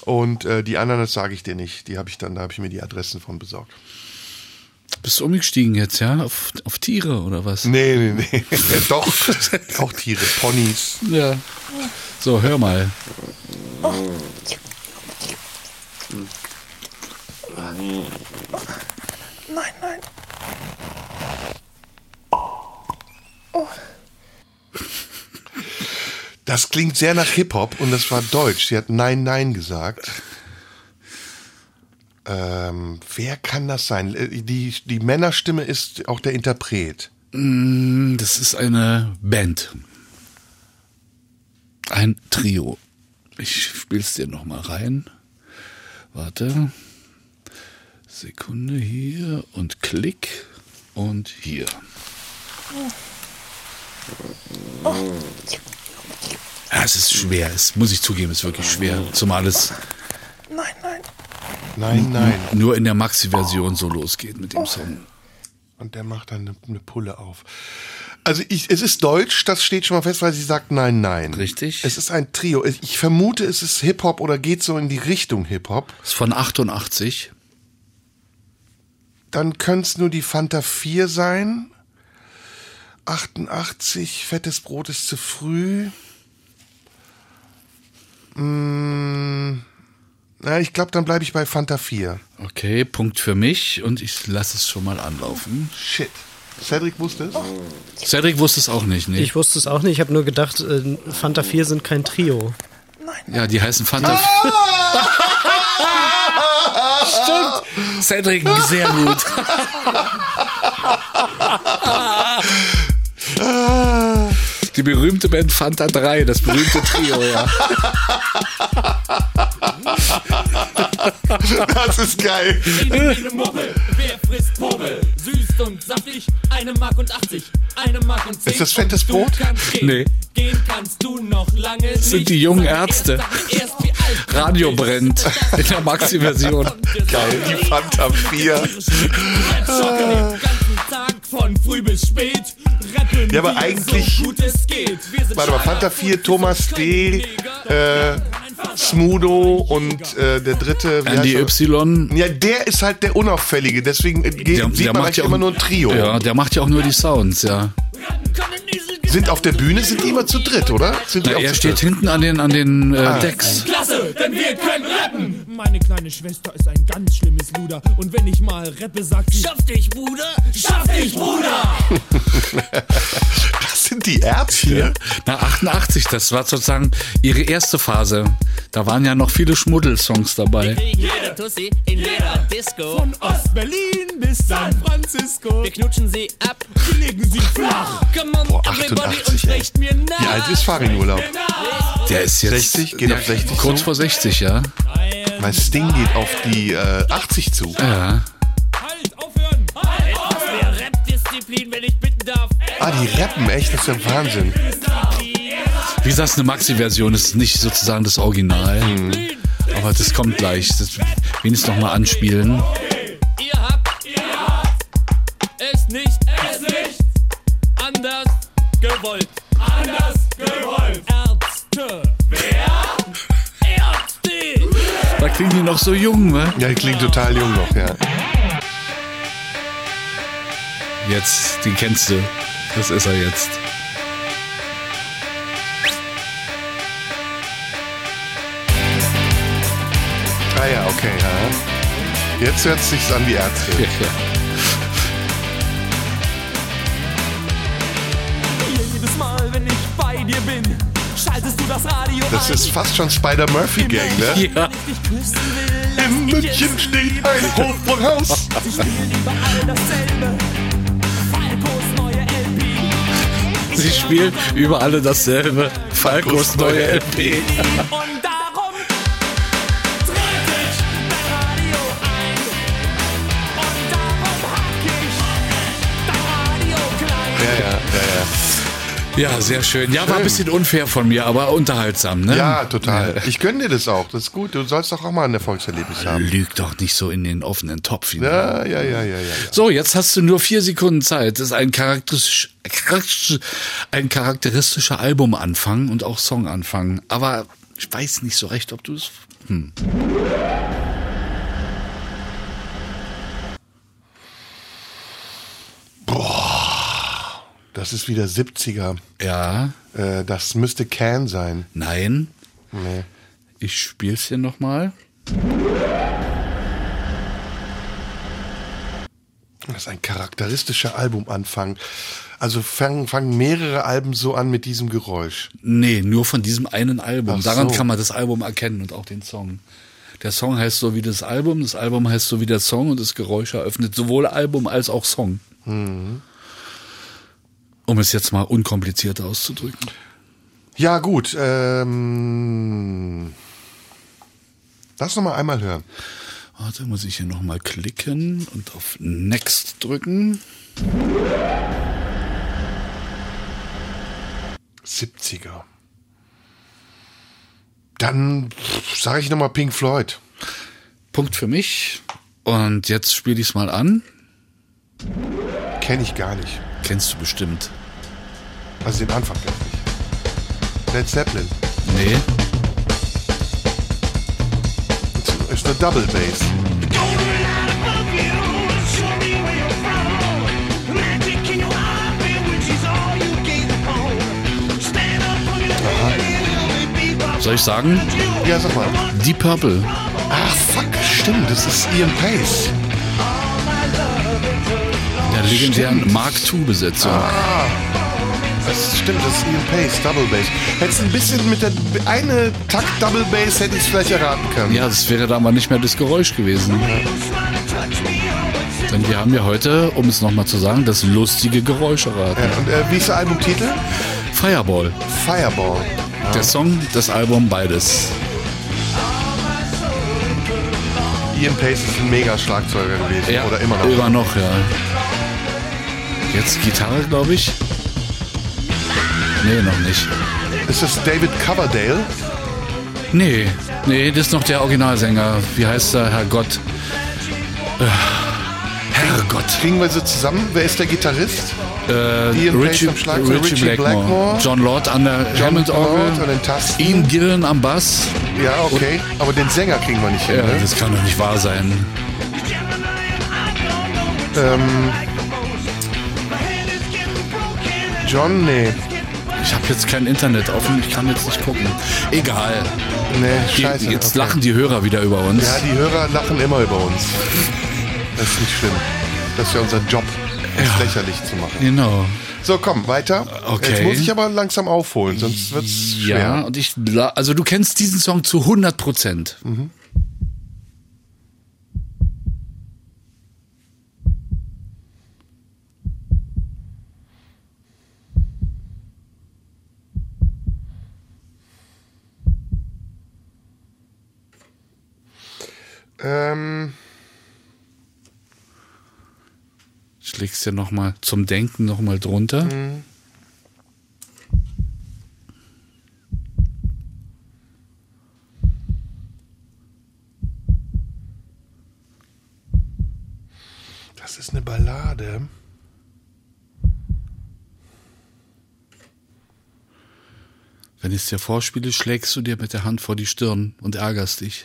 Und äh, die anderen, das sage ich dir nicht. Die habe ich dann, da habe ich mir die Adressen von besorgt. Bist du umgestiegen jetzt, ja? Auf, auf Tiere oder was? Nee, nee, nee. <laughs> Doch, auch Tiere, Ponys. Ja. So, hör mal. Nein, nein. Das klingt sehr nach Hip-Hop und das war Deutsch. Sie hat Nein, Nein gesagt. Ähm, wer kann das sein? Äh, Die, die Männerstimme ist auch der Interpret. Mm, Das ist eine Band. Ein Trio. Ich spiel's dir noch mal rein. Warte. Sekunde hier und Klick und hier. Ja, es ist schwer. Es muss ich zugeben, es ist wirklich schwer. Zumal es Nein, nein. Nein, nein. nur in der Maxi-Version so losgeht mit dem Song. Und der macht dann eine, eine Pulle auf. Also ich, es ist Deutsch, das steht schon mal fest, weil sie sagt Nein, Nein. Richtig. Es ist ein Trio. Ich vermute, es ist Hip-Hop oder geht so in die Richtung Hip-Hop. Ist von 88. Dann könnte es nur die Fanta 4 sein. 88, fettes Brot ist zu früh. Mm, na, ich glaube, dann bleibe ich bei Fanta 4. Okay, Punkt für mich und ich lasse es schon mal anlaufen. Shit. Cedric wusste es? Cedric wusste es auch nicht, ne? Ich wusste es auch nicht. Ich habe nur gedacht, äh, Fanta 4 sind kein Trio. Ja, die heißen Fanta. <laughs> Stimmt. Cedric, sehr gut. <laughs> Die berühmte Band Fanta 3, das berühmte Trio, ja. Das ist geil. Eine Mummel, wer frisst Pummel? Süß und saftig, eine Mark und 80, eine Mark und 10. Ist das fettes Du Brot? Nee. Gehen kannst du noch lange nicht. sind die jungen Ärzte. Radio brennt in der Maxi-Version. Geil, die Fanta 4. von früh bis spät. Rappen Ja, aber eigentlich- So gut es geht. Wir sind Warte mal, Fanta 4, Thomas D., äh, Smudo und äh, der dritte, Andy? Y. Ja, der ist halt der Unauffällige, deswegen äh, geht, sieht man eigentlich immer nur ein Trio. Ja, der macht ja auch nur die Sounds, ja. Sind auf der Bühne, sind die immer zu dritt, oder? Sind die Na, auch er zu steht dritt? hinten an den, an den äh, Ah. Decks. Klasse, denn wir können rappen. Meine kleine Schwester ist ein ganz schlimmes Luder. Und wenn ich mal rappe, sagt sie: Schaff dich, Bruder! Schaff dich, Bruder! <laughs> Das sind die Ärzte. Na, 88, das war sozusagen ihre erste Phase. Da waren ja noch viele Schmuddelsongs dabei. Jede Tussi in jeder Disco. Von Ost-Berlin bis San Francisco. Wir knutschen sie ab, wir legen sie flach. Come on, Boah, 88, und sprecht mir nach. Wie alt ist Farin-Urlaub? Der ist jetzt 60, geht auf 60 kurz zu? vor 60, ja. Mein Sting geht auf die äh, 80 zu. Ja. Halt, aufhören! Halt. Ah, die rappen echt, das ist ja Wahnsinn. Wie gesagt, eine Maxi-Version ist nicht sozusagen das Original. Aber das kommt gleich. Das wenigstens nochmal anspielen. Ihr habt, ihr habt es nicht, es nicht anders gewollt. Anders gewollt. Ärzte. Wer? Ärzte. Da klingen die noch so jung, ne? Ja, die klingt total jung noch, ja. Jetzt, die kennst du. Das ist er jetzt. Ah ja, okay, ja. Jetzt hört es sich an wie Ärzte. Jedes bei dir bin, schaltest du das Radio Das ein. ist fast schon Spider-Murphy-Gang, ne? Ja. In München steht ein Hochburghaus. Sie spielen überall dasselbe. Falkos neue LP. Sie spielen über alle dasselbe. Falkos neue LP. Und darum trete ich dein Radio ein. Und darum hack ich dein Radio klein. Ja, ja, ja, sehr schön. Ja, war ein bisschen unfair von mir, aber unterhaltsam, ne? Ja, total. Ich gönne dir das auch. Das ist gut. Du sollst doch auch mal ein Erfolgserlebnis haben. Lüg doch nicht so in den offenen Topf hinein. Ja, ja, ja, ja, ja. So, jetzt hast du nur vier Sekunden Zeit. Das ist ein, charakteristisch, ein charakteristischer Albumanfang und auch Songanfang. Aber ich weiß nicht so recht, ob du es. Hm. Das ist wieder 70er. Ja. Äh, das müsste Can sein. Nein. Nee. Ich spiel's hier nochmal. Das ist ein charakteristischer Albumanfang. Also fangen, fangen mehrere Alben so an mit diesem Geräusch. Nee, nur von diesem einen Album. Ach Daran so. kann man das Album erkennen und auch den Song. Der Song heißt so wie das Album, das Album heißt so wie der Song und das Geräusch eröffnet sowohl Album als auch Song. Mhm. Um es jetzt mal unkompliziert auszudrücken. Ja, gut. Ähm, lass noch mal einmal hören. Warte, muss ich hier nochmal klicken und auf Next drücken. 70er. Dann sage ich noch mal Pink Floyd. Punkt für mich. Und jetzt spiele ich es mal an. Kenne ich gar nicht. Kennst du bestimmt. Also den Anfang kenn ich. Led Zeppelin. Nee. Ist eine Double Bass. Soll ich sagen? Ja, sag mal. Deep Purple. Ach, fuck, stimmt. Das ist Ian Pace. Legendären Mark II-Besetzung. Ah, das stimmt, das ist Ian Pace, Double Bass. Hättest ein bisschen mit der eine Takt Double Bass hätte ich es vielleicht erraten können. Ja, das wäre da aber nicht mehr das Geräusch gewesen. Denn wir haben ja heute, um es nochmal zu sagen, das lustige Geräusch erraten. Ja, und äh, wie ist der Albumtitel? Fireball. Fireball. Der Song, das Album, beides. Ian Pace ist ein mega Schlagzeuger gewesen. Ja, Oder immer noch. Immer noch, ja. Jetzt Gitarre, glaube ich. Nee, noch nicht. Ist das David Coverdale? Nee, nee, das ist noch der Originalsänger. Wie heißt er? Herrgott. Äh, Herrgott. Kriegen wir sie zusammen? Wer ist der Gitarrist? Äh, Ian Richie, am Schlagzeug, Richie, Richie Blackmore. Blackmore. John Lord an der John Hammond-Orgel. Lord an den Tasten. Ian Gillen am Bass. Ja, okay. Aber den Sänger kriegen wir nicht hin. Ja, ne? das kann doch nicht wahr sein. Ähm, John, nee. Ich habe jetzt kein Internet offen, ich kann jetzt nicht gucken. Egal. Nee, Die, scheiße. jetzt okay. lachen die Hörer wieder über uns. Ja, die Hörer lachen immer über uns. Das ist nicht schlimm. Das ist ja unser Job, uns Ja. lächerlich zu machen. Genau. So, komm, weiter. Okay. Jetzt muss ich aber langsam aufholen, sonst wird's schwer. Ja, und ich, also du kennst diesen Song zu 100 Prozent. Mhm. Ähm, Ich leg's dir nochmal zum Denken nochmal drunter. Mhm. das ist eine Ballade. Wenn ich es dir vorspiele, schlägst du dir mit der Hand vor die Stirn und ärgerst dich.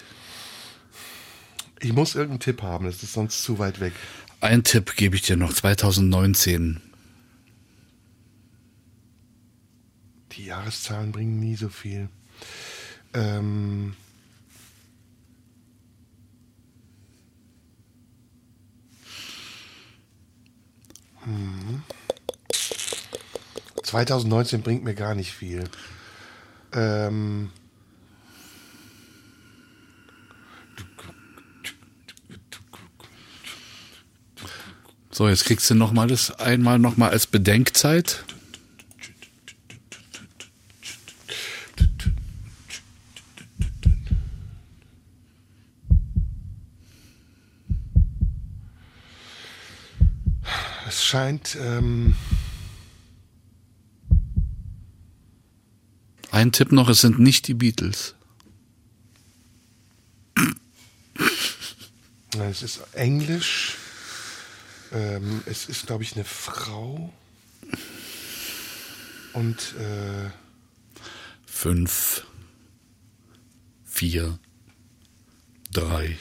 Ich muss irgendeinen Tipp haben, das ist sonst zu weit weg. Ein Tipp gebe ich dir noch, 2019. Die Jahreszahlen bringen nie so viel. Ähm, hm. 2019 bringt mir gar nicht viel. Ähm, So, jetzt kriegst du nochmal das einmal nochmal als Bedenkzeit. es scheint. Ähm, Ein Tipp noch, es sind nicht die Beatles. Es ist Englisch. Ähm, es ist, glaube ich, eine Frau. Und äh, Fünf, vier, drei,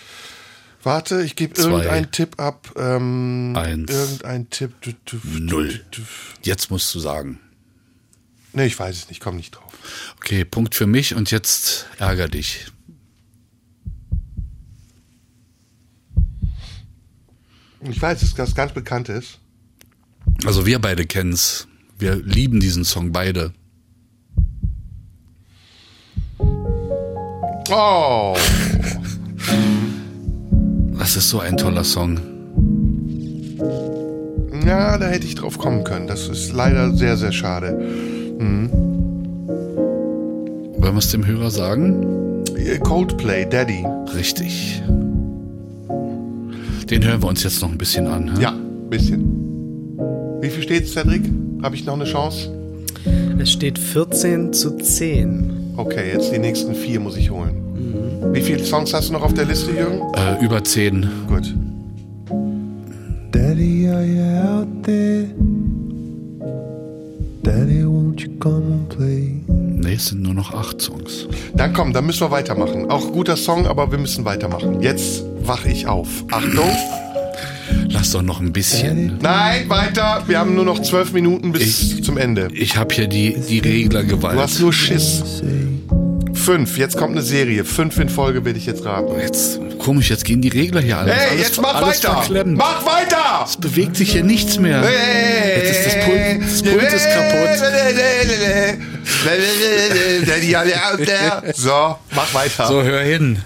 Warte, ich gebe irgendeinen Tipp ab. Ähm, Eins. Irgendein Tipp. Du, du, Null. Jetzt musst du sagen. Nee, ich weiß es nicht, komm nicht drauf. Okay, Punkt für mich und jetzt ärger dich. Ich weiß, dass das ganz bekannt ist. Also wir beide kennen's. Wir lieben diesen Song beide. Oh. Das ist so ein toller Song. Ja, da hätte ich drauf kommen können. Das ist leider sehr, sehr schade. Mhm. Wollen wir es dem Hörer sagen? Coldplay, Daddy. Richtig. Den hören wir uns jetzt noch ein bisschen an. hä? Ja, bisschen. Wie viel steht's, Cedric? Habe ich noch eine Chance? Es steht 14 zu 10. Okay, jetzt die nächsten vier muss ich holen. Wie viele Songs hast du noch auf der Liste, Jürgen? Äh, über zehn. Gut. Daddy, are you out there? Daddy, won't you come and play? Nee, es sind nur noch acht Songs. Dann komm, dann müssen wir weitermachen. Auch guter Song, aber wir müssen weitermachen. Jetzt wach ich auf. Achtung. Lass doch noch ein bisschen. Nein, weiter. Wir haben nur noch zwölf Minuten bis zum Ende. Ich habe hier die, die Reglergewalt. Du hast nur Schiss. Fünf. Jetzt kommt eine Serie. Fünf in Folge werde ich jetzt raten. Jetzt, komisch, jetzt gehen die Regler hier alle. Hey, alles, jetzt mach weiter. Mach weiter. Es bewegt sich hier nichts mehr. Hey. Jetzt ist das Pult, das Pult ist kaputt. <laughs> So, mach weiter. So, hör hin.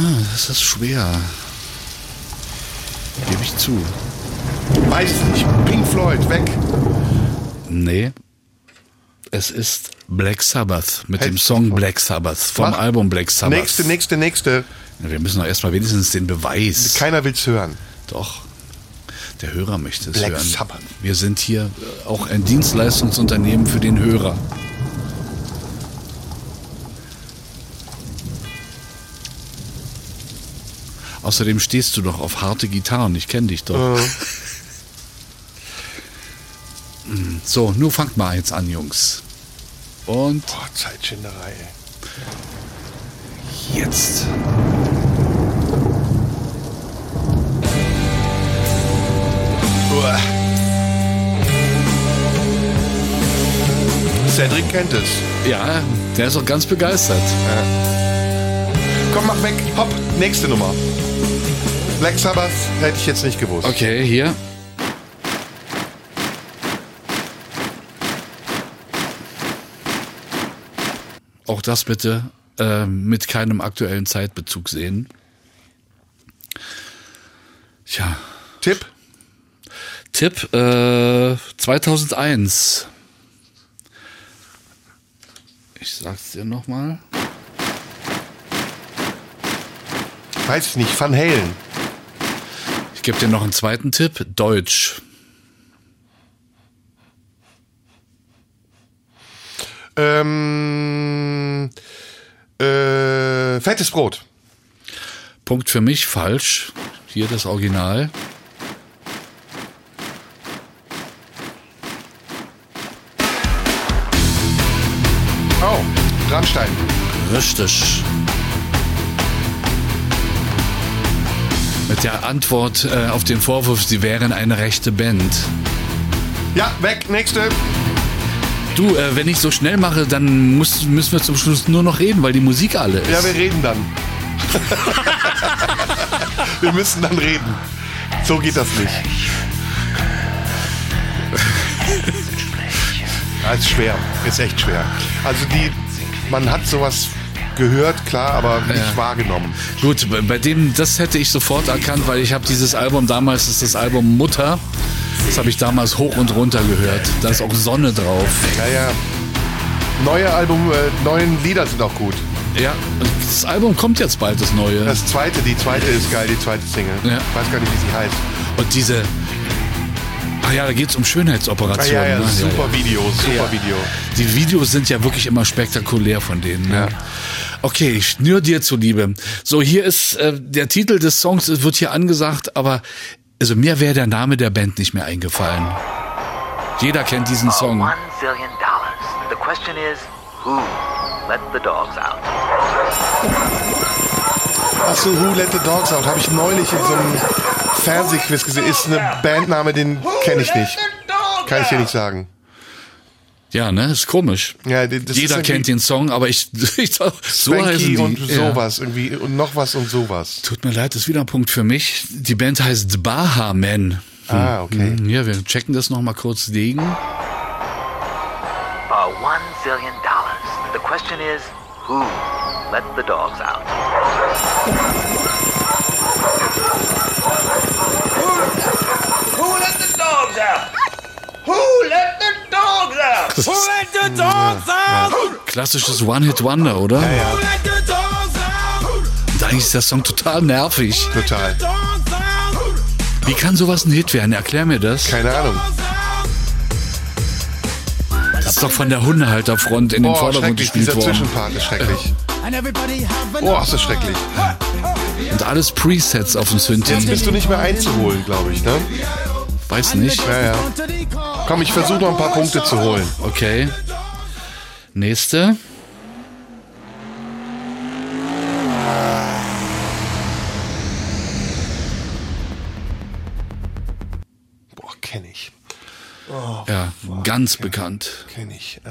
Ah, Das ist schwer. Gebe ich zu. Weiß nicht. Pink Floyd, weg. Nee. Es ist Black Sabbath mit dem Hättest Song Black Sabbath vom Mach. Album Black Sabbath. Nächste, nächste, nächste. Wir müssen doch erstmal wenigstens den Beweis. Keiner will's hören. Doch. Der Hörer möchte es Black hören. Sabbath. Wir sind hier auch ein Dienstleistungsunternehmen für den Hörer. Außerdem stehst du doch auf harte Gitarren. Ich kenne dich doch. Mm, <laughs> So, nun fangt mal jetzt an, Jungs. Und Boah, Zeitschinderei. jetzt. Uah. Cedric kennt es. Ja, der ist auch ganz begeistert. Komm, mach weg. Hopp, nächste Nummer. Black Sabbath hätte ich jetzt nicht gewusst. Okay, hier. Auch das bitte äh, mit keinem aktuellen Zeitbezug sehen. Tja, Tipp? Tipp äh, 2001. Ich sag's dir nochmal. Weiß ich nicht. Van Halen. Ich gebe dir noch einen zweiten Tipp. Deutsch. Ähm, äh, fettes Brot. Punkt für mich falsch. Hier das Original. Oh, Rammstein. Richtig. Mit der Antwort äh, auf den Vorwurf, sie wären eine rechte Band. Ja, weg. Nächste. Du, äh, wenn ich so schnell mache, dann muss, müssen wir zum Schluss nur noch reden, weil die Musik alle ist. Ja, wir reden dann. <laughs> wir müssen dann reden. So geht das nicht. Ja, ist schwer. Ist echt schwer. Also die, man hat sowas gehört, klar, aber nicht Ja. wahrgenommen. Gut, bei, dem, das hätte ich sofort erkannt, weil ich habe dieses Album damals, das ist das Album Mutter. Das habe ich damals hoch und runter gehört. Da ist auch Sonne drauf. Ja, ja. Neue Album, äh, neuen Lieder sind auch gut. Ja, das Album kommt jetzt bald, das neue. Das zweite, die zweite ist geil, die zweite Single. Ja. Ich weiß gar nicht, wie sie heißt. Und diese Ach ja, da geht's um Ah, Schönheitsoperationen. ja, ja, ne? super Video, super Ja. Video. Die Videos sind ja wirklich immer spektakulär von denen. Ne? Okay, ich nur dir zuliebe. So, hier ist äh, der Titel des Songs, es wird hier angesagt, aber also mir wäre der Name der Band nicht mehr eingefallen. Jeder kennt diesen Song. One zillion dollars. The question is, who let the dogs out? Achso, Who Let the Dogs Out habe ich neulich in so einem Fernsehquiz gesehen. Ist eine Bandname, den kenne ich nicht. Kann ich dir nicht sagen. Ja, ne, ist komisch. Ja, das Jeder kennt den Song, aber ich, <laughs> ich so Spanky heißen die. und Ja. sowas irgendwie und noch was und sowas. Tut mir leid, ist wieder ein Punkt für mich. Die Band heißt Baha Man. Ah, okay. Hm, Ja, wir checken das noch mal kurz gegen. Uh, one zillion dollars. The question is, who let the dogs out? Who let the dogs out? Who let the dogs out? Das Who ist- let the dogs out? Klassisches One-Hit-Wonder, oder? Ja, ja. Who let the dogs out? Und eigentlich ist der Song total nervig. Total. Dogs out? Wie kann sowas ein Hit werden? Erklär mir das. Keine Ahnung. Das ist doch von der Hundehalterfront in den Oh, Vordergrund schrecklich, gespielt worden. Zwischenpart ist schrecklich. <laughs> Oh, ist das schrecklich. Und alles Presets auf dem Synthi. Jetzt bist du nicht mehr einzuholen, glaube ich, ne? Weiß nicht. Ja, ja. Komm, ich versuche noch ein paar Punkte zu holen. Okay. Nächste. Boah, kenne ich. Ja, ganz bekannt. Kenne ich. Äh,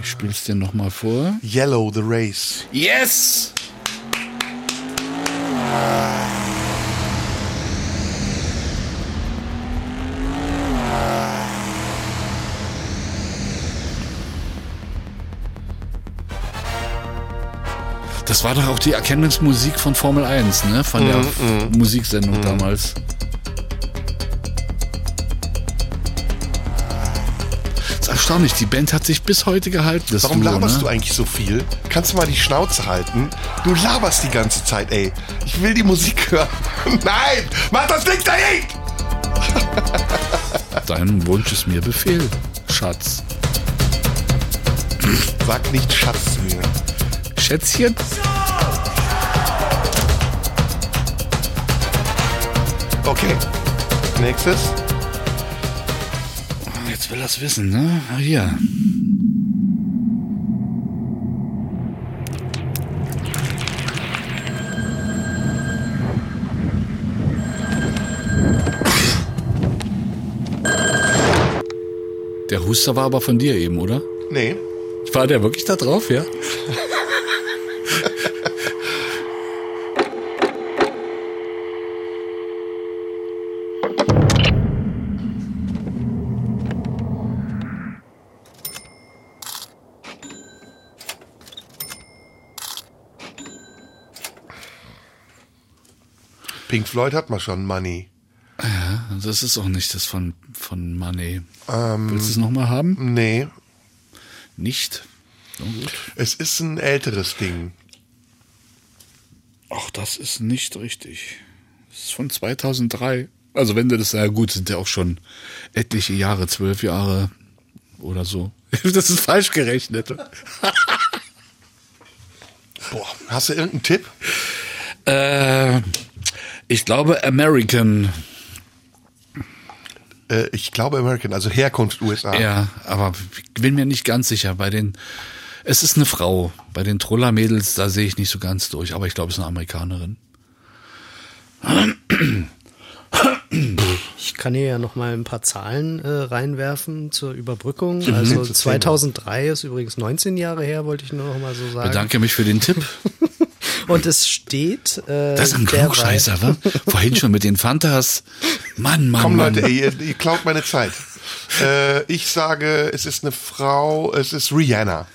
Ich spiel's dir noch mal vor. Yellow, The Race. Yes! Das war doch auch die Erkennungsmusik von Formel 1, ne? Von der Mhm, Musiksendung damals. ist erstaunlich, die Band hat sich bis heute gehalten. Das Warum Duo, laberst ne? du eigentlich so viel? Kannst du mal die Schnauze halten? Du laberst die ganze Zeit, ey. Ich will die Musik hören. <laughs> Nein! Mach das Ding dahin! <laughs> Dein Wunsch ist mir Befehl, Schatz. Sag nicht Schatz zu mir. Schätzchen? Okay. Nächstes. Jetzt will er's wissen, ne? Ah, hier. Der Huster war aber von dir eben, oder? Nee. War der wirklich da drauf, ja? <laughs> Pink Floyd hat man schon, Money. Ja, das ist auch nicht das von, von Money. Ähm, Willst du es nochmal haben? Nee. Nicht? Na gut. Es ist ein älteres Ding. Ach, das ist nicht richtig. Das ist von 2003. Also wenn du das, ja gut, sind ja auch schon etliche Jahre, zwölf Jahre oder so. <laughs> Das ist falsch gerechnet. Boah, hast du irgendeinen Tipp? Äh, ich glaube American. Äh, ich glaube American, also Herkunft USA. Ja, aber ich bin mir nicht ganz sicher. Bei den, es ist eine Frau. Bei den Troller-Mädels, da sehe ich nicht so ganz durch. Aber ich glaube, es ist eine Amerikanerin. Ich kann hier ja noch mal ein paar Zahlen äh, reinwerfen zur Überbrückung. Mhm. Also Zu zählen. 2003 ist übrigens 19 Jahre her, wollte ich nur noch mal so sagen. Bedanke mich für den Tipp. <laughs> Und es steht. Äh, Das ist ein Klugscheißer, wa? Vorhin schon mit den Fantas. Mann, Mann, Komm Mann. Leute, ey, ihr, ihr klaut meine Zeit. äh, ich sage, es ist eine Frau, es ist Rihanna.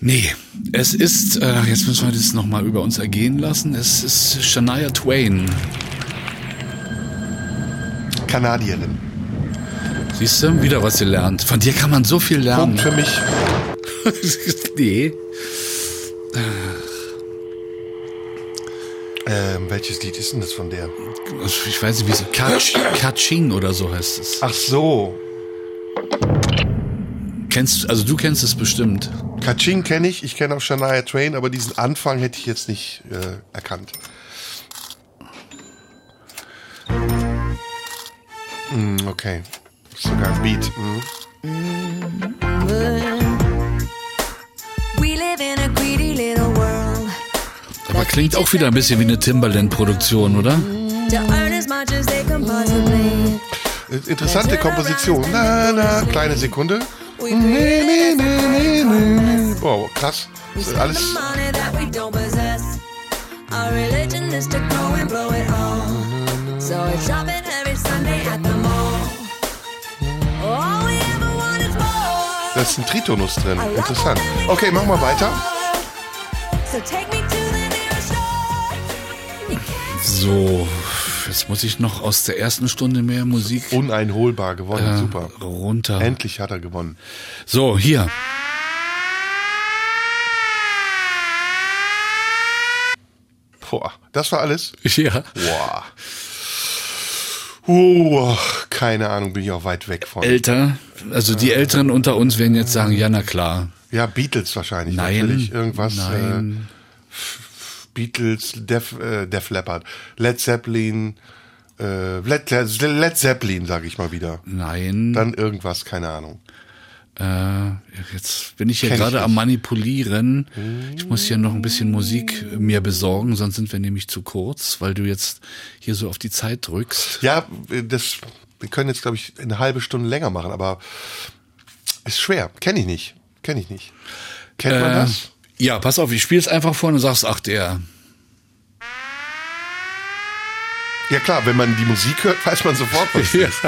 Nee, es ist, äh, jetzt müssen wir das nochmal über uns ergehen lassen. Es ist Shania Twain. Kanadierin. Siehst du, wieder was gelernt. Von dir kann man so viel lernen. Punkt für mich. <laughs> nee. Ähm, welches Lied ist denn das von der? Ich weiß nicht, wie es Kach- Kaching oder so heißt es. Ach so. Kennst also du kennst es bestimmt. Kaching kenne ich, ich kenne auch Shania Twain, aber diesen Anfang hätte ich jetzt nicht äh, erkannt. Hm, okay. Sogar ein Beat. Hm. We live in a greedy little world. Aber klingt auch wieder ein bisschen wie eine Timbaland-Produktion, oder? Äh, Interessante Komposition. Na, na, kleine Sekunde. Wow, krass. Das ist alles. Da ist ein Tritonus drin. Interessant. Okay, machen wir weiter. So take me So, jetzt muss ich noch aus der ersten Stunde mehr Musik Uneinholbar gewonnen. äh, Super. runter. Endlich hat er gewonnen. So, hier. Boah, das war alles? Ja. Boah. Uh, keine Ahnung, bin ich auch weit weg von. Älter, also die Älteren unter uns werden jetzt sagen, ja, na klar. ja, Beatles wahrscheinlich. Nein, Natürlich. Irgendwas. nein. Äh, Beatles, Def, äh, Def Leppard, Led Zeppelin, äh, Led, Led Zeppelin, sage ich mal wieder. Nein. Dann irgendwas, keine Ahnung. Äh, jetzt bin ich hier gerade am manipulieren. Ich muss hier noch ein bisschen Musik mir besorgen, sonst sind wir nämlich zu kurz, weil du jetzt hier so auf die Zeit drückst. Ja, das, wir können jetzt, glaube ich, eine halbe Stunde länger machen, aber ist schwer. Kenne ich nicht. Kenne ich nicht. Kennt man Äh, das? Ja, pass auf, ich spiele es einfach vor und sagst, ach der. Ja klar, wenn man die Musik hört, weiß man sofort, was <laughs> Ja. ist.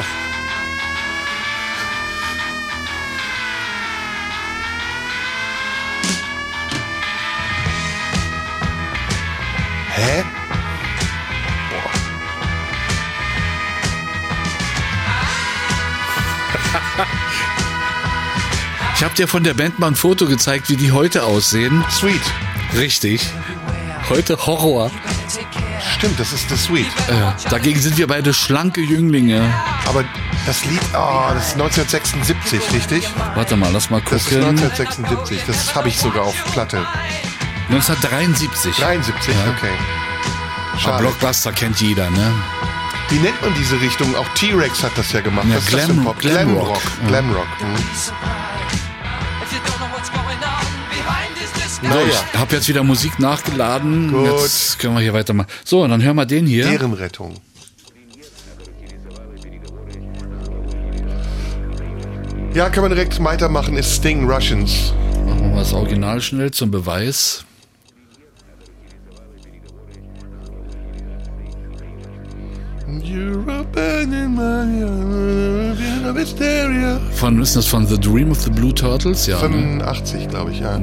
Hä? Ich habe dir von der Band mal ein Foto gezeigt, wie die heute aussehen. Sweet. Richtig. Heute Horror. Stimmt, das ist The Sweet. Äh, dagegen sind wir beide schlanke Jünglinge. Aber das Lied, oh, das ist 1976, richtig? Warte mal, lass mal Das ist gucken. 1976. Das habe ich sogar auf Platte. 1973. 73, Ja. okay. Aber Schade. Blockbuster kennt jeder, ne? Wie nennt man diese Richtung? Auch T-Rex hat das ja gemacht. Ja, das Glam- für Pop? Glam Rock. Glamrock. Ja. Glamrock. Mhm. So, Naja, ich habe jetzt wieder Musik nachgeladen. Gut. Jetzt können wir hier weitermachen. So, dann hören wir den hier. Ehrenrettung. Ja, können wir direkt weitermachen. Ist Sting Russians. Machen wir mal das Original schnell zum Beweis. Von, ist das von The Dream of the Blue Turtles? Ja, ne? 85, glaube ich, ja.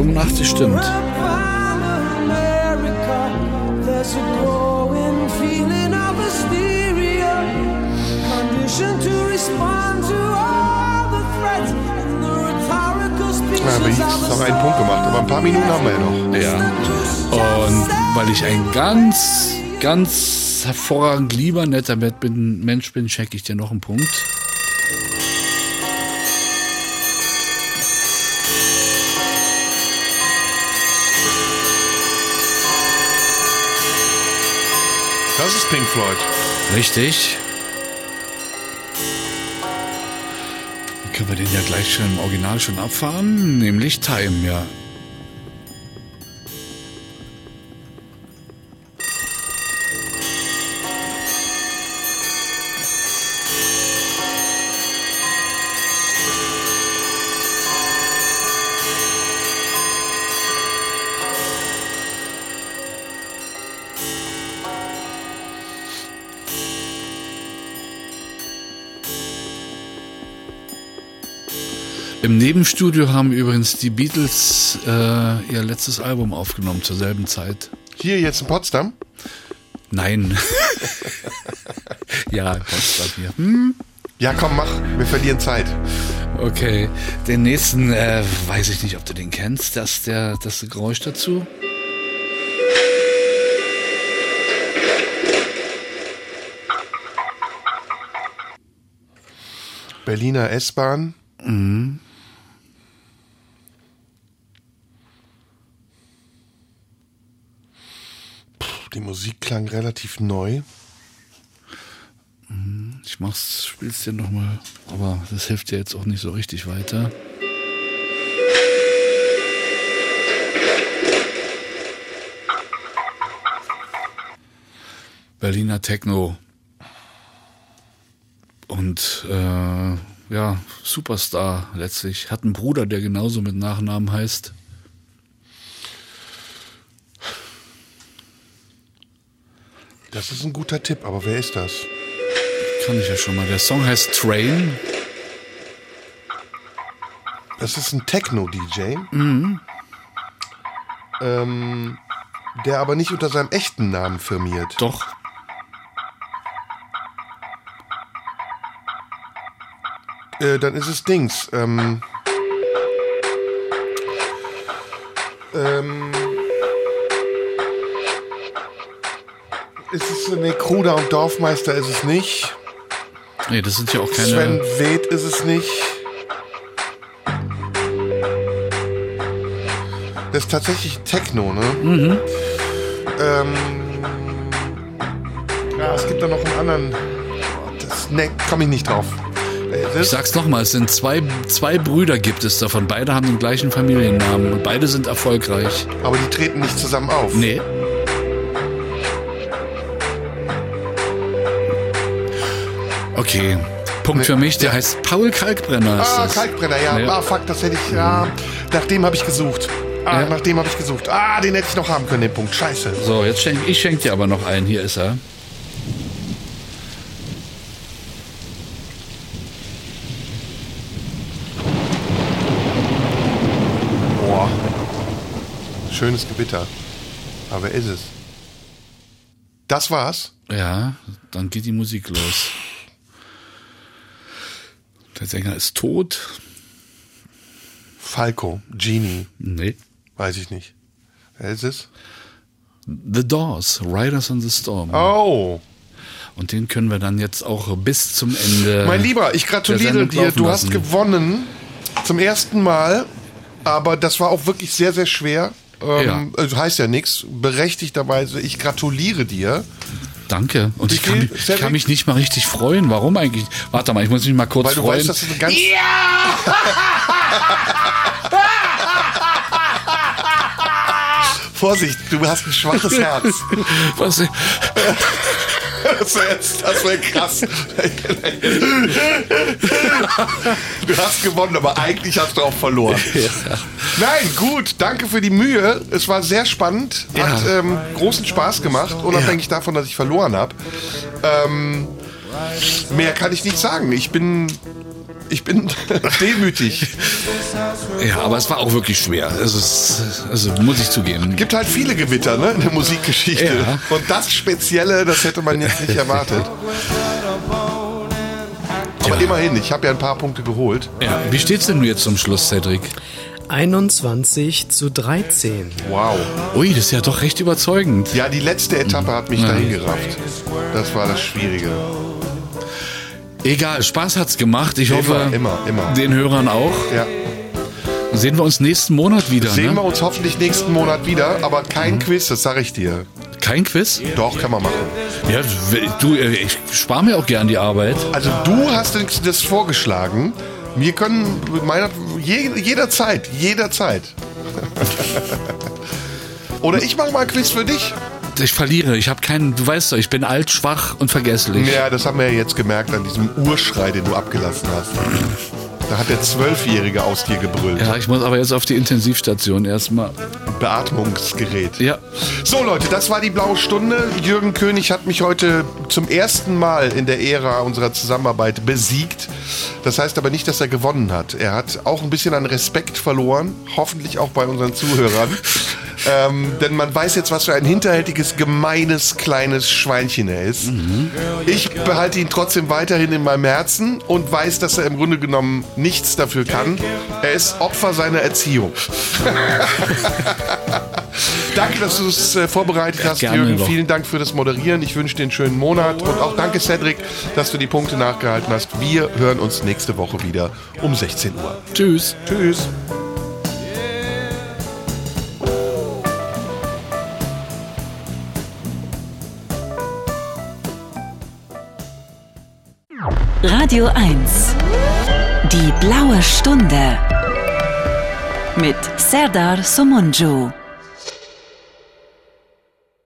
85 stimmt. Ja, aber jetzt noch einen Punkt gemacht. Aber ein paar Minuten haben wir ja noch. Ja. Und weil ich ein ganz, ganz hervorragend lieber, netter Mensch bin, schenke ich dir noch einen Punkt. Das ist Pink Floyd. Richtig. Dann können wir den ja gleich schon im Original schon abfahren, nämlich Time, ja. Im Nebenstudio haben übrigens die Beatles äh, ihr letztes Album aufgenommen zur selben Zeit. Hier jetzt in Potsdam? Nein. <laughs> ja, Potsdam hier. Hm? Ja, komm, mach. Wir verlieren Zeit. Okay. Den nächsten, äh, weiß ich nicht, ob du den kennst. Das, der, das Geräusch dazu. Berliner S-Bahn. Mhm. Die Musik klang relativ neu. Ich mach's, spiel's dir nochmal, aber das hilft dir jetzt auch nicht so richtig weiter. Berliner Techno. Und äh, ja, Superstar letztlich. Hat einen Bruder, der genauso mit Nachnamen heißt. Das ist ein guter Tipp, aber wer ist das? Kann ich ja schon mal. Der Song heißt Train. Das ist ein Techno-DJ. Mhm. Ähm, der aber nicht unter seinem echten Namen firmiert. Doch. Äh, dann ist es Dings. Ähm, ähm, ist es nee, Kruder und Dorfmeister ist es nicht. Nee, das sind ja auch keine. Sven Weth ist es nicht. Das ist tatsächlich Techno, ne? Mhm. Ähm, ja, es gibt da noch einen anderen. Das, ne, komme ich nicht drauf. Ich sag's nochmal, es sind zwei, zwei Brüder gibt es davon. Beide haben den gleichen Familiennamen und beide sind erfolgreich. Aber die treten nicht zusammen auf. Nee. Okay. Punkt für mich, der heißt Paul Kalkbrenner. Ist Ah. Kalkbrenner, ja. Ja. Ah, fuck, das hätte ich. Ja, nach dem habe ich gesucht. Ah, Ja. nach dem habe ich gesucht. Ah, den hätte ich noch haben können, den Punkt. Scheiße. So, jetzt schenk, ich schenke dir aber noch einen. Hier ist er. Boah. Schönes Gewitter. Aber wer ist es? Das war's? Ja, dann geht die Musik los. Der Sänger ist tot. Falco, Genie. Nee. Weiß ich nicht. Wer ist es? The Doors, Riders on the Storm. Oh. Und den können wir dann jetzt auch bis zum Ende. Mein Lieber, ich gratuliere dir. Du hast lassen. gewonnen. Zum ersten Mal. Aber das war auch wirklich sehr, sehr schwer. Ähm, also heißt ja nichts. Berechtigterweise, ich gratuliere dir. Danke. Und ich kann, ich kann mich nicht mal richtig freuen. Warum eigentlich? Warte mal, ich muss mich mal kurz Weil du freuen. weißt, dass eine ganz. <laughs> Vorsicht, du hast ein schwaches Herz. Was? Das wäre wär krass. Du hast gewonnen, aber eigentlich hast du auch verloren. Nein, gut, danke für die Mühe. Es war sehr spannend, hat Ja. ähm, großen Spaß gemacht, unabhängig davon, dass ich verloren habe. Ähm, mehr kann ich nicht sagen. Ich bin, ich bin <laughs> demütig. Ja, aber es war auch wirklich schwer. Es ist, also muss ich zugeben. gibt halt viele Gewitter ne, in der Musikgeschichte. Ja. Und das Spezielle, das hätte man jetzt nicht erwartet. Aber immerhin, ich habe ja ein paar Punkte geholt. Ja, wie steht's denn nun jetzt zum Schluss, Cedric? 21 zu 13. Wow. Ui, das ist ja doch recht überzeugend. Ja, die letzte Etappe hat mich Ja. dahin gerafft. Das war das Schwierige. Egal, Spaß hat's gemacht. Ich hoffe, Immer, immer, immer. den Hörern auch. Ja. Sehen wir uns nächsten Monat wieder. Sehen wir ne? uns hoffentlich nächsten Monat wieder, aber kein Quiz, das sage ich dir. Kein Quiz? Doch, kann man machen. Ja, du, äh, ich spare mir auch gern die Arbeit. Also du hast das vorgeschlagen. Wir können meiner, je, jederzeit, jederzeit. <laughs> Oder ich mache mal ein Quiz für dich. Ich verliere. Ich habe keinen. Du weißt doch, ich bin alt, schwach und vergesslich. Ja, das haben wir ja jetzt gemerkt an diesem Urschrei, den du abgelassen hast. Da hat der Zwölfjährige aus dir gebrüllt. Ja, ich muss aber jetzt auf die Intensivstation erstmal. Beatmungsgerät. Ja. So Leute, das war die blaue Stunde. Jürgen König hat mich heute zum ersten Mal in der Ära unserer Zusammenarbeit besiegt. Das heißt aber nicht, dass er gewonnen hat. Er hat auch ein bisschen an Respekt verloren, hoffentlich auch bei unseren Zuhörern. Ähm, denn man weiß jetzt, was für ein hinterhältiges, gemeines, kleines Schweinchen er ist. Ich behalte ihn trotzdem weiterhin in meinem Herzen und weiß, dass er im Grunde genommen nichts dafür kann. Er ist Opfer seiner Erziehung. <laughs> Danke, dass du es äh, vorbereitet hast, gerne Jürgen. doch. Vielen Dank für das Moderieren. Ich wünsche dir einen schönen Monat. Und auch danke, Cedric, dass du die Punkte nachgehalten hast. Wir hören uns nächste Woche wieder um 16 Uhr. Tschüss. Tschüss. Radio 1. Die blaue Stunde. Mit Serdar Somunju.